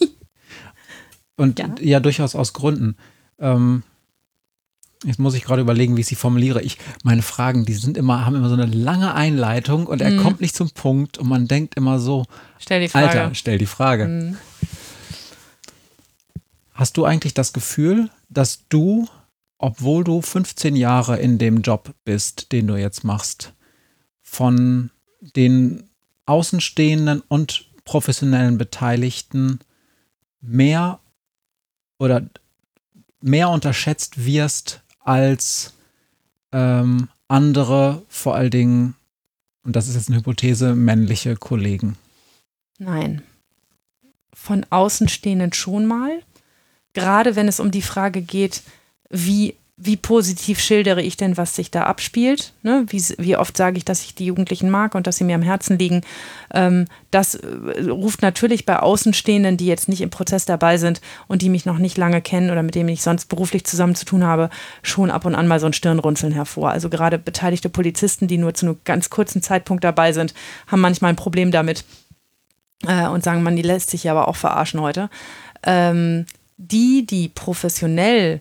[SPEAKER 1] Und ja. ja. durchaus aus Gründen. Ähm, Jetzt muss ich gerade überlegen, wie ich sie formuliere. Ich, meine Fragen, die sind immer, haben immer so eine lange Einleitung und er mm. kommt nicht zum Punkt und man denkt immer so,
[SPEAKER 2] stell die Frage.
[SPEAKER 1] Alter, stell die Frage. Mm. Hast du eigentlich das Gefühl, dass du, obwohl du 15 Jahre in dem Job bist, den du jetzt machst, von den Außenstehenden und professionellen Beteiligten mehr oder mehr unterschätzt wirst als ähm, andere, vor allen Dingen, und das ist jetzt eine Hypothese, männliche Kollegen?
[SPEAKER 2] Nein. Von Außenstehenden schon mal. Gerade wenn es um die Frage geht, wie wie positiv schildere ich denn, was sich da abspielt? Ne? Wie, wie, oft sage ich, dass ich die Jugendlichen mag und dass sie mir am Herzen liegen? Ähm, das äh, ruft natürlich bei Außenstehenden, die jetzt nicht im Prozess dabei sind und die mich noch nicht lange kennen oder mit denen ich sonst beruflich zusammen zu tun habe, schon ab und an mal so ein Stirnrunzeln hervor. Also gerade beteiligte Polizisten, die nur zu einem ganz kurzen Zeitpunkt dabei sind, haben manchmal ein Problem damit äh, und sagen, man, die lässt sich ja aber auch verarschen heute. Ähm, die, die professionell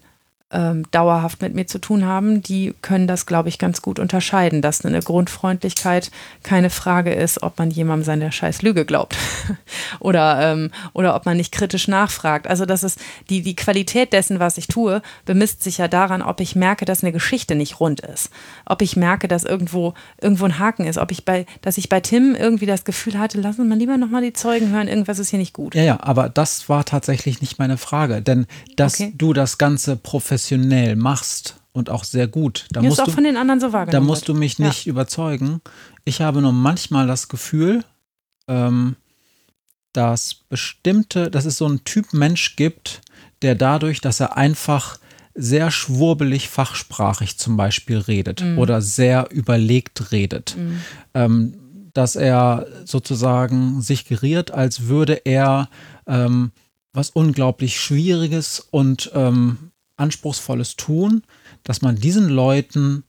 [SPEAKER 2] ähm, dauerhaft mit mir zu tun haben, die können das, glaube ich, ganz gut unterscheiden, dass eine Grundfreundlichkeit keine Frage ist, ob man jemandem seine scheiß Lüge glaubt oder, ähm, oder ob man nicht kritisch nachfragt. Also das ist die, die Qualität dessen, was ich tue, bemisst sich ja daran, ob ich merke, dass eine Geschichte nicht rund ist, ob ich merke, dass irgendwo, irgendwo ein Haken ist, ob ich bei, dass ich bei Tim irgendwie das Gefühl hatte, lassen wir mal lieber nochmal die Zeugen hören, irgendwas ist hier nicht gut.
[SPEAKER 1] Ja, ja, aber das war tatsächlich nicht meine Frage, denn dass okay. du das Ganze professionell machst und auch sehr gut, da, musst
[SPEAKER 2] du, von den anderen so
[SPEAKER 1] da musst du mich nicht ja. überzeugen. Ich habe nur manchmal das Gefühl, ähm, dass bestimmte, dass es so einen Typ Mensch gibt, der dadurch, dass er einfach sehr schwurbelig fachsprachig zum Beispiel redet mhm. oder sehr überlegt redet, mhm. ähm, dass er sozusagen sich geriert, als würde er ähm, was unglaublich Schwieriges und ähm, Anspruchsvolles tun, dass man diesen Leuten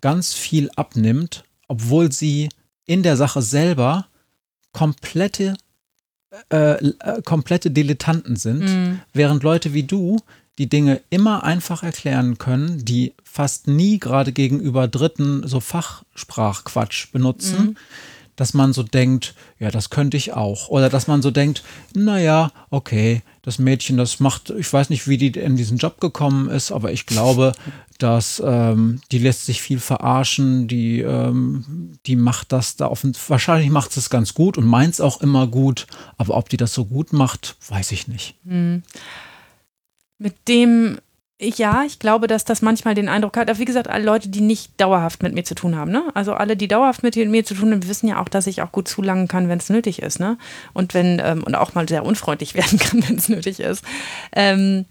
[SPEAKER 1] ganz viel abnimmt, obwohl sie in der Sache selber komplette, äh, äh, komplette Dilettanten sind, mhm. während Leute wie du die Dinge immer einfach erklären können, die fast nie gerade gegenüber Dritten so Fachsprachquatsch benutzen. Mhm dass man so denkt, ja, das könnte ich auch. Oder dass man so denkt, naja, okay, das Mädchen, das macht, ich weiß nicht, wie die in diesen Job gekommen ist, aber ich glaube, dass ähm, die lässt sich viel verarschen, die, ähm, die macht das da offen, wahrscheinlich macht es ganz gut und meint es auch immer gut, aber ob die das so gut macht, weiß ich nicht.
[SPEAKER 2] Hm. Mit dem ja, ich glaube, dass das manchmal den Eindruck hat. Aber wie gesagt, alle Leute, die nicht dauerhaft mit mir zu tun haben. Ne? Also alle, die dauerhaft mit mir zu tun haben, wissen ja auch, dass ich auch gut zulangen kann, wenn es nötig ist. Ne? Und wenn ähm, und auch mal sehr unfreundlich werden kann, wenn es nötig ist. Ähm,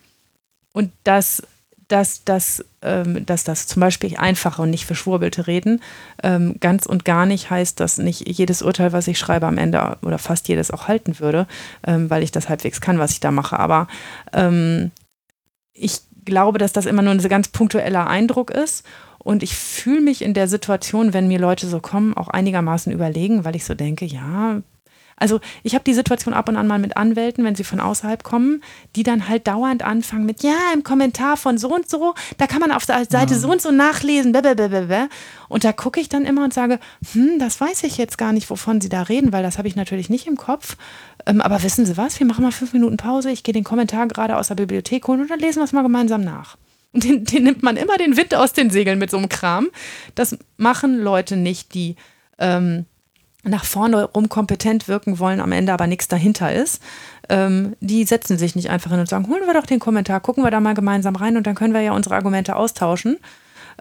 [SPEAKER 2] und dass, dass, dass, ähm, dass das zum Beispiel einfache und nicht verschwurbelte Reden ähm, ganz und gar nicht heißt, dass nicht jedes Urteil, was ich schreibe, am Ende oder fast jedes auch halten würde, ähm, weil ich das halbwegs kann, was ich da mache. Aber ähm, ich glaube, dass das immer nur ein ganz punktueller Eindruck ist. Und ich fühle mich in der Situation, wenn mir Leute so kommen, auch einigermaßen überlegen, weil ich so denke, ja, also ich habe die Situation ab und an mal mit Anwälten, wenn sie von außerhalb kommen, die dann halt dauernd anfangen mit, ja, im Kommentar von so und so, da kann man auf der Seite ja. so und so nachlesen, blablabla. und da gucke ich dann immer und sage, hm, das weiß ich jetzt gar nicht, wovon Sie da reden, weil das habe ich natürlich nicht im Kopf. Ähm, aber wissen Sie was, wir machen mal fünf Minuten Pause, ich gehe den Kommentar gerade aus der Bibliothek holen und dann lesen wir es mal gemeinsam nach. Und den, den nimmt man immer den Wind aus den Segeln mit so einem Kram. Das machen Leute nicht, die ähm, nach vorne rum kompetent wirken wollen, am Ende aber nichts dahinter ist, ähm, die setzen sich nicht einfach hin und sagen, holen wir doch den Kommentar, gucken wir da mal gemeinsam rein und dann können wir ja unsere Argumente austauschen.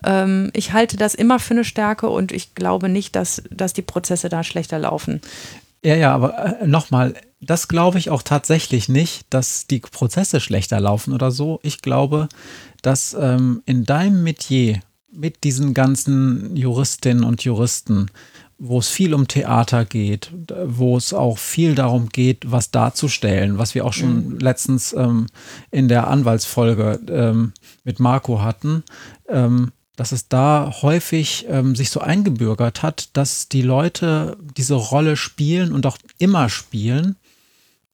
[SPEAKER 2] Ähm, ich halte das immer für eine Stärke und ich glaube nicht, dass, dass die Prozesse da schlechter laufen.
[SPEAKER 1] Ja, ja, aber äh, nochmal, das glaube ich auch tatsächlich nicht, dass die Prozesse schlechter laufen oder so. Ich glaube, dass ähm, in deinem Metier mit diesen ganzen Juristinnen und Juristen wo es viel um Theater geht, wo es auch viel darum geht, was darzustellen, was wir auch schon mhm. letztens ähm, in der Anwaltsfolge ähm, mit Marco hatten, ähm, dass es da häufig ähm, sich so eingebürgert hat, dass die Leute diese Rolle spielen und auch immer spielen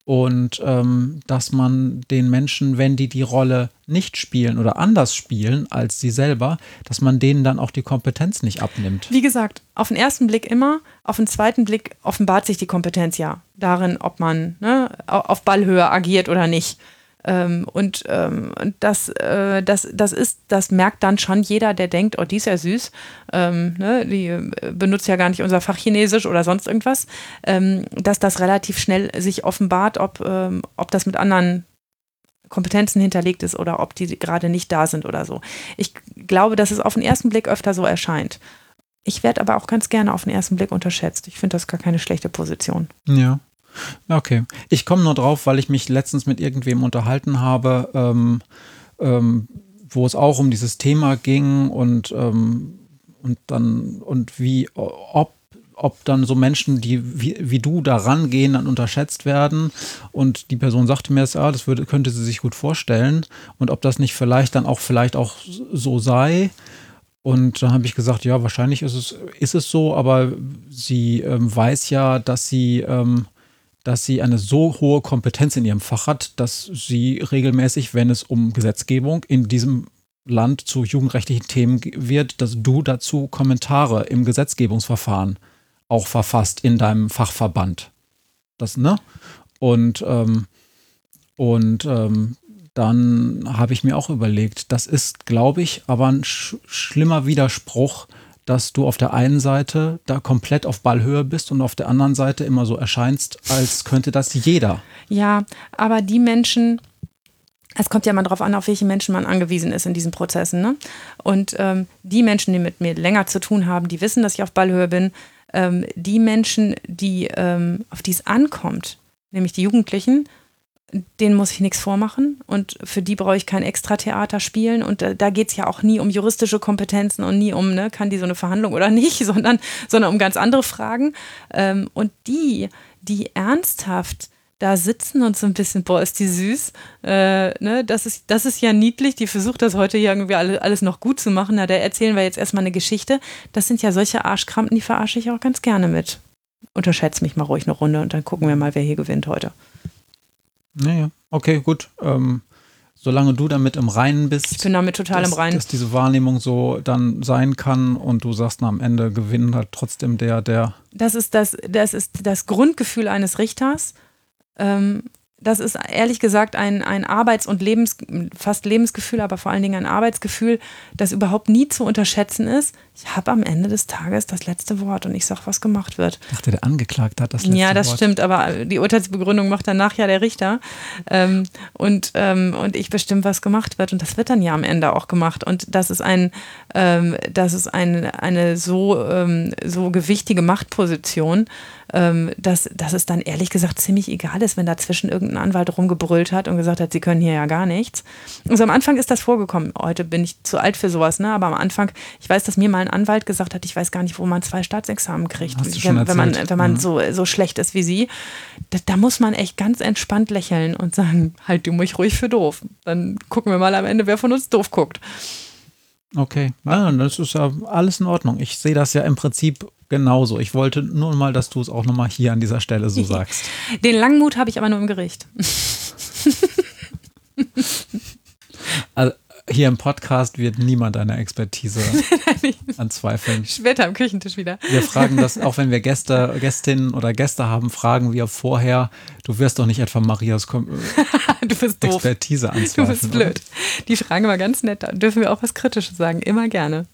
[SPEAKER 1] und ähm, dass man den Menschen, wenn die die Rolle nicht spielen oder anders spielen als sie selber, dass man denen dann auch die Kompetenz nicht abnimmt.
[SPEAKER 2] Wie gesagt, auf den ersten Blick immer, auf den zweiten Blick offenbart sich die Kompetenz ja darin, ob man ne, auf Ballhöhe agiert oder nicht. Ähm, und ähm, das, äh, das, das ist, das merkt dann schon jeder, der denkt, oh, die ist ja süß. Ähm, ne, die äh, benutzt ja gar nicht unser Fach Chinesisch oder sonst irgendwas, ähm, dass das relativ schnell sich offenbart, ob, ähm, ob das mit anderen Kompetenzen hinterlegt ist oder ob die gerade nicht da sind oder so. Ich glaube, dass es auf den ersten Blick öfter so erscheint. Ich werde aber auch ganz gerne auf den ersten Blick unterschätzt. Ich finde das gar keine schlechte Position.
[SPEAKER 1] Ja. Okay. Ich komme nur drauf, weil ich mich letztens mit irgendwem unterhalten habe, ähm, ähm, wo es auch um dieses Thema ging und, ähm, und dann und wie, ob ob dann so Menschen, die wie, wie du da rangehen, dann unterschätzt werden. Und die Person sagte mir, ja, das würde, könnte sie sich gut vorstellen. Und ob das nicht vielleicht dann auch vielleicht auch so sei. Und dann habe ich gesagt, ja, wahrscheinlich ist es, ist es so, aber sie ähm, weiß ja, dass sie ähm, dass sie eine so hohe Kompetenz in ihrem Fach hat, dass sie regelmäßig, wenn es um Gesetzgebung in diesem Land zu jugendrechtlichen Themen wird, dass du dazu Kommentare im Gesetzgebungsverfahren auch verfasst in deinem Fachverband. Das, ne? Und, ähm, und ähm, dann habe ich mir auch überlegt, das ist, glaube ich, aber ein sch schlimmer Widerspruch, dass du auf der einen Seite da komplett auf Ballhöhe bist und auf der anderen Seite immer so erscheinst, als könnte das jeder.
[SPEAKER 2] Ja, aber die Menschen, es kommt ja mal darauf an, auf welche Menschen man angewiesen ist in diesen Prozessen. Ne? Und ähm, die Menschen, die mit mir länger zu tun haben, die wissen, dass ich auf Ballhöhe bin. Ähm, die Menschen, die, ähm, auf die es ankommt, nämlich die Jugendlichen, denen muss ich nichts vormachen und für die brauche ich kein Extra-Theater spielen und da, da geht es ja auch nie um juristische Kompetenzen und nie um, ne, kann die so eine Verhandlung oder nicht, sondern, sondern um ganz andere Fragen. Ähm, und die, die ernsthaft da sitzen und so ein bisschen, boah, ist die süß. Äh, ne, das, ist, das ist ja niedlich. Die versucht das heute hier irgendwie alles, alles noch gut zu machen. Na, da erzählen wir jetzt erstmal eine Geschichte. Das sind ja solche Arschkrampen, die verarsche ich auch ganz gerne mit. Unterschätze mich mal ruhig eine Runde und dann gucken wir mal, wer hier gewinnt heute.
[SPEAKER 1] Naja, okay, gut. Ähm, solange du damit im Reinen bist.
[SPEAKER 2] Ich bin damit total
[SPEAKER 1] dass,
[SPEAKER 2] im Reinen.
[SPEAKER 1] Dass diese Wahrnehmung so dann sein kann und du sagst, na, am Ende gewinnt halt trotzdem der, der.
[SPEAKER 2] Das ist das, das ist das Grundgefühl eines Richters. Ähm, das ist ehrlich gesagt ein, ein Arbeits- und Lebens, fast Lebensgefühl, aber vor allen Dingen ein Arbeitsgefühl, das überhaupt nie zu unterschätzen ist. Ich habe am Ende des Tages das letzte Wort und ich sage, was gemacht wird.
[SPEAKER 1] Ich dachte, der Angeklagte hat das letzte Wort.
[SPEAKER 2] Ja, das
[SPEAKER 1] Wort.
[SPEAKER 2] stimmt, aber die Urteilsbegründung macht danach ja der Richter. Ähm, und, ähm, und ich bestimme, was gemacht wird. Und das wird dann ja am Ende auch gemacht. Und das ist ein, ähm, das ist ein, eine so, ähm, so gewichtige Machtposition, dass, dass es dann ehrlich gesagt ziemlich egal ist, wenn dazwischen irgendein Anwalt rumgebrüllt hat und gesagt hat, sie können hier ja gar nichts. Also am Anfang ist das vorgekommen. Heute bin ich zu alt für sowas, ne? aber am Anfang, ich weiß, dass mir mal ein Anwalt gesagt hat, ich weiß gar nicht, wo man zwei Staatsexamen kriegt, wenn, wenn, man, wenn man mhm. so, so schlecht ist wie sie. Da, da, muss man echt ganz entspannt lächeln und sagen, halt du mich ruhig für doof. Dann gucken wir mal am Ende, wer von uns doof guckt.
[SPEAKER 1] Okay, ja, das ist ja alles in Ordnung. Ich sehe das ja im Prinzip genauso. Ich wollte nur mal, dass du es auch nochmal hier an dieser Stelle so sagst.
[SPEAKER 2] Den Langmut habe ich aber nur im Gericht.
[SPEAKER 1] also, hier im Podcast wird niemand deine Expertise anzweifeln.
[SPEAKER 2] Später am Küchentisch wieder.
[SPEAKER 1] Wir fragen das, auch wenn wir Gäste, Gästinnen oder Gäste haben, fragen wir vorher, du wirst doch nicht etwa Marias du bist Expertise doof. anzweifeln.
[SPEAKER 2] Du bist blöd. Oder? Die fragen immer ganz nett, da dürfen wir auch was Kritisches sagen, immer gerne.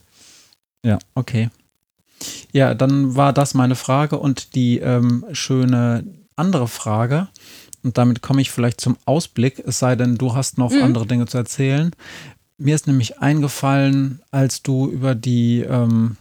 [SPEAKER 1] Ja, okay. Ja, dann war das meine Frage und die ähm, schöne andere Frage. Und damit komme ich vielleicht zum Ausblick, es sei denn, du hast noch mhm. andere Dinge zu erzählen. Mir ist nämlich eingefallen, als du über die, ähm,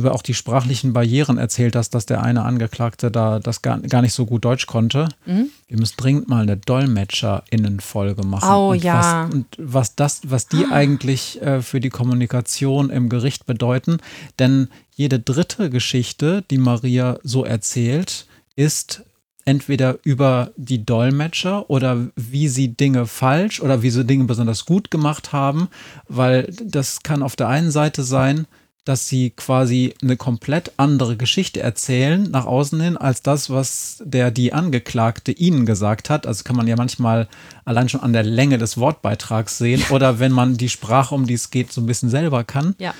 [SPEAKER 1] über auch die sprachlichen Barrieren erzählt hast, dass der eine Angeklagte da das gar, gar nicht so gut Deutsch konnte. Mhm. Wir müssen dringend mal eine DolmetscherInnen-Folge machen.
[SPEAKER 2] Oh
[SPEAKER 1] und
[SPEAKER 2] ja.
[SPEAKER 1] Was, und was das, was die ah. eigentlich äh, für die Kommunikation im Gericht bedeuten. Denn jede dritte Geschichte, die Maria so erzählt, ist entweder über die Dolmetscher oder wie sie Dinge falsch oder wie sie Dinge besonders gut gemacht haben, weil das kann auf der einen Seite sein, dass sie quasi eine komplett andere Geschichte erzählen nach außen hin als das, was der die Angeklagte ihnen gesagt hat. Also kann man ja manchmal allein schon an der Länge des Wortbeitrags sehen oder wenn man die Sprache, um die es geht, so ein bisschen selber kann.
[SPEAKER 2] Ja.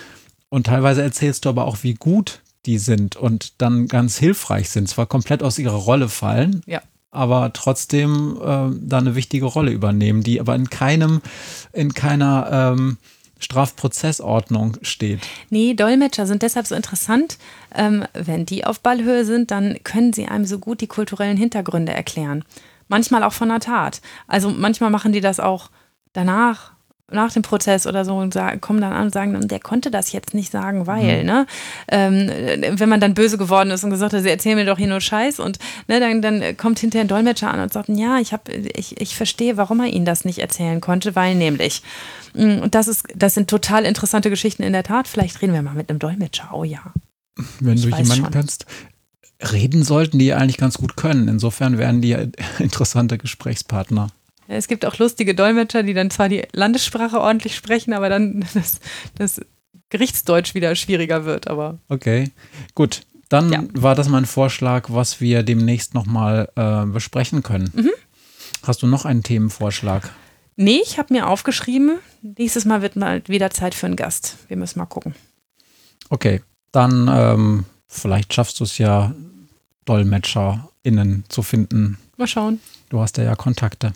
[SPEAKER 1] Und teilweise erzählst du aber auch, wie gut die sind und dann ganz hilfreich sind, zwar komplett aus ihrer Rolle fallen,
[SPEAKER 2] ja.
[SPEAKER 1] aber trotzdem äh, da eine wichtige Rolle übernehmen, die aber in keinem, in keiner ähm, Strafprozessordnung steht.
[SPEAKER 2] Nee, Dolmetscher sind deshalb so interessant. Ähm, wenn die auf Ballhöhe sind, dann können sie einem so gut die kulturellen Hintergründe erklären. Manchmal auch von der Tat. Also manchmal machen die das auch danach nach dem Prozess oder so und sagen, kommen dann an und sagen, der konnte das jetzt nicht sagen, weil, mhm. ne? Ähm, wenn man dann böse geworden ist und gesagt hat, sie erzählen mir doch hier nur Scheiß und ne, dann, dann kommt hinterher ein Dolmetscher an und sagt, ja, ich, hab, ich, ich verstehe, warum er ihnen das nicht erzählen konnte, weil nämlich. Mm, und das, ist, das sind total interessante Geschichten in der Tat. Vielleicht reden wir mal mit einem Dolmetscher. Oh ja.
[SPEAKER 1] Wenn ich du jemanden schon. kannst, reden sollten die eigentlich ganz gut können. Insofern wären die interessante Gesprächspartner.
[SPEAKER 2] Es gibt auch lustige Dolmetscher, die dann zwar die Landessprache ordentlich sprechen, aber dann das, das Gerichtsdeutsch wieder schwieriger wird. Aber
[SPEAKER 1] okay, gut. Dann ja. war das mein Vorschlag, was wir demnächst nochmal äh, besprechen können. Mhm. Hast du noch einen Themenvorschlag?
[SPEAKER 2] Nee, ich habe mir aufgeschrieben, nächstes Mal wird mal wieder Zeit für einen Gast. Wir müssen mal gucken.
[SPEAKER 1] Okay, dann ähm, vielleicht schaffst du es ja, DolmetscherInnen zu finden.
[SPEAKER 2] Mal schauen.
[SPEAKER 1] Du hast ja, ja Kontakte.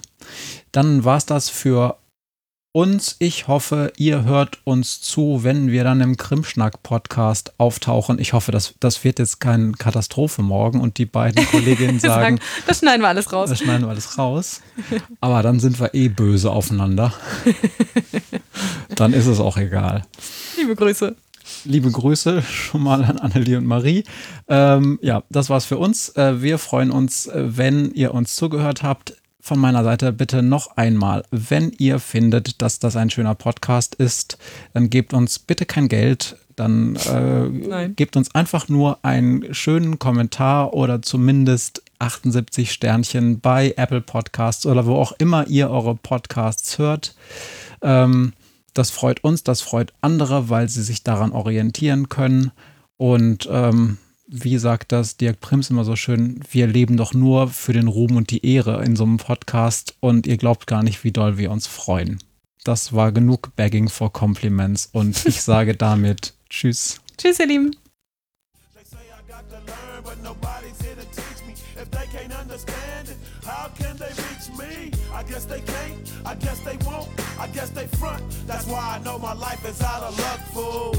[SPEAKER 1] Dann war es das für uns. Ich hoffe, ihr hört uns zu, wenn wir dann im Krimschnack-Podcast auftauchen. Ich hoffe, das, das wird jetzt keine Katastrophe morgen und die beiden Kolleginnen sagen,
[SPEAKER 2] das schneiden wir alles raus.
[SPEAKER 1] Das schneiden wir alles raus. Aber dann sind wir eh böse aufeinander. dann ist es auch egal.
[SPEAKER 2] Liebe Grüße.
[SPEAKER 1] Liebe Grüße schon mal an Annelie und Marie. Ähm, ja, das war's für uns. Äh, wir freuen uns, äh, wenn ihr uns zugehört habt von meiner Seite bitte noch einmal, wenn ihr findet, dass das ein schöner Podcast ist, dann gebt uns bitte kein Geld, dann äh, gebt uns einfach nur einen schönen Kommentar oder zumindest 78 Sternchen bei Apple Podcasts oder wo auch immer ihr eure Podcasts hört. Ähm, das freut uns, das freut andere, weil sie sich daran orientieren können. Und ähm, wie sagt das Dirk Prims immer so schön, wir leben doch nur für den Ruhm und die Ehre in so einem Podcast und ihr glaubt gar nicht, wie doll wir uns freuen. Das war genug Begging for Compliments und ich sage damit Tschüss.
[SPEAKER 2] Tschüss, ihr Lieben. I guess they can't, I guess they won't, I guess they front. That's why I know my life is out of luck, fool.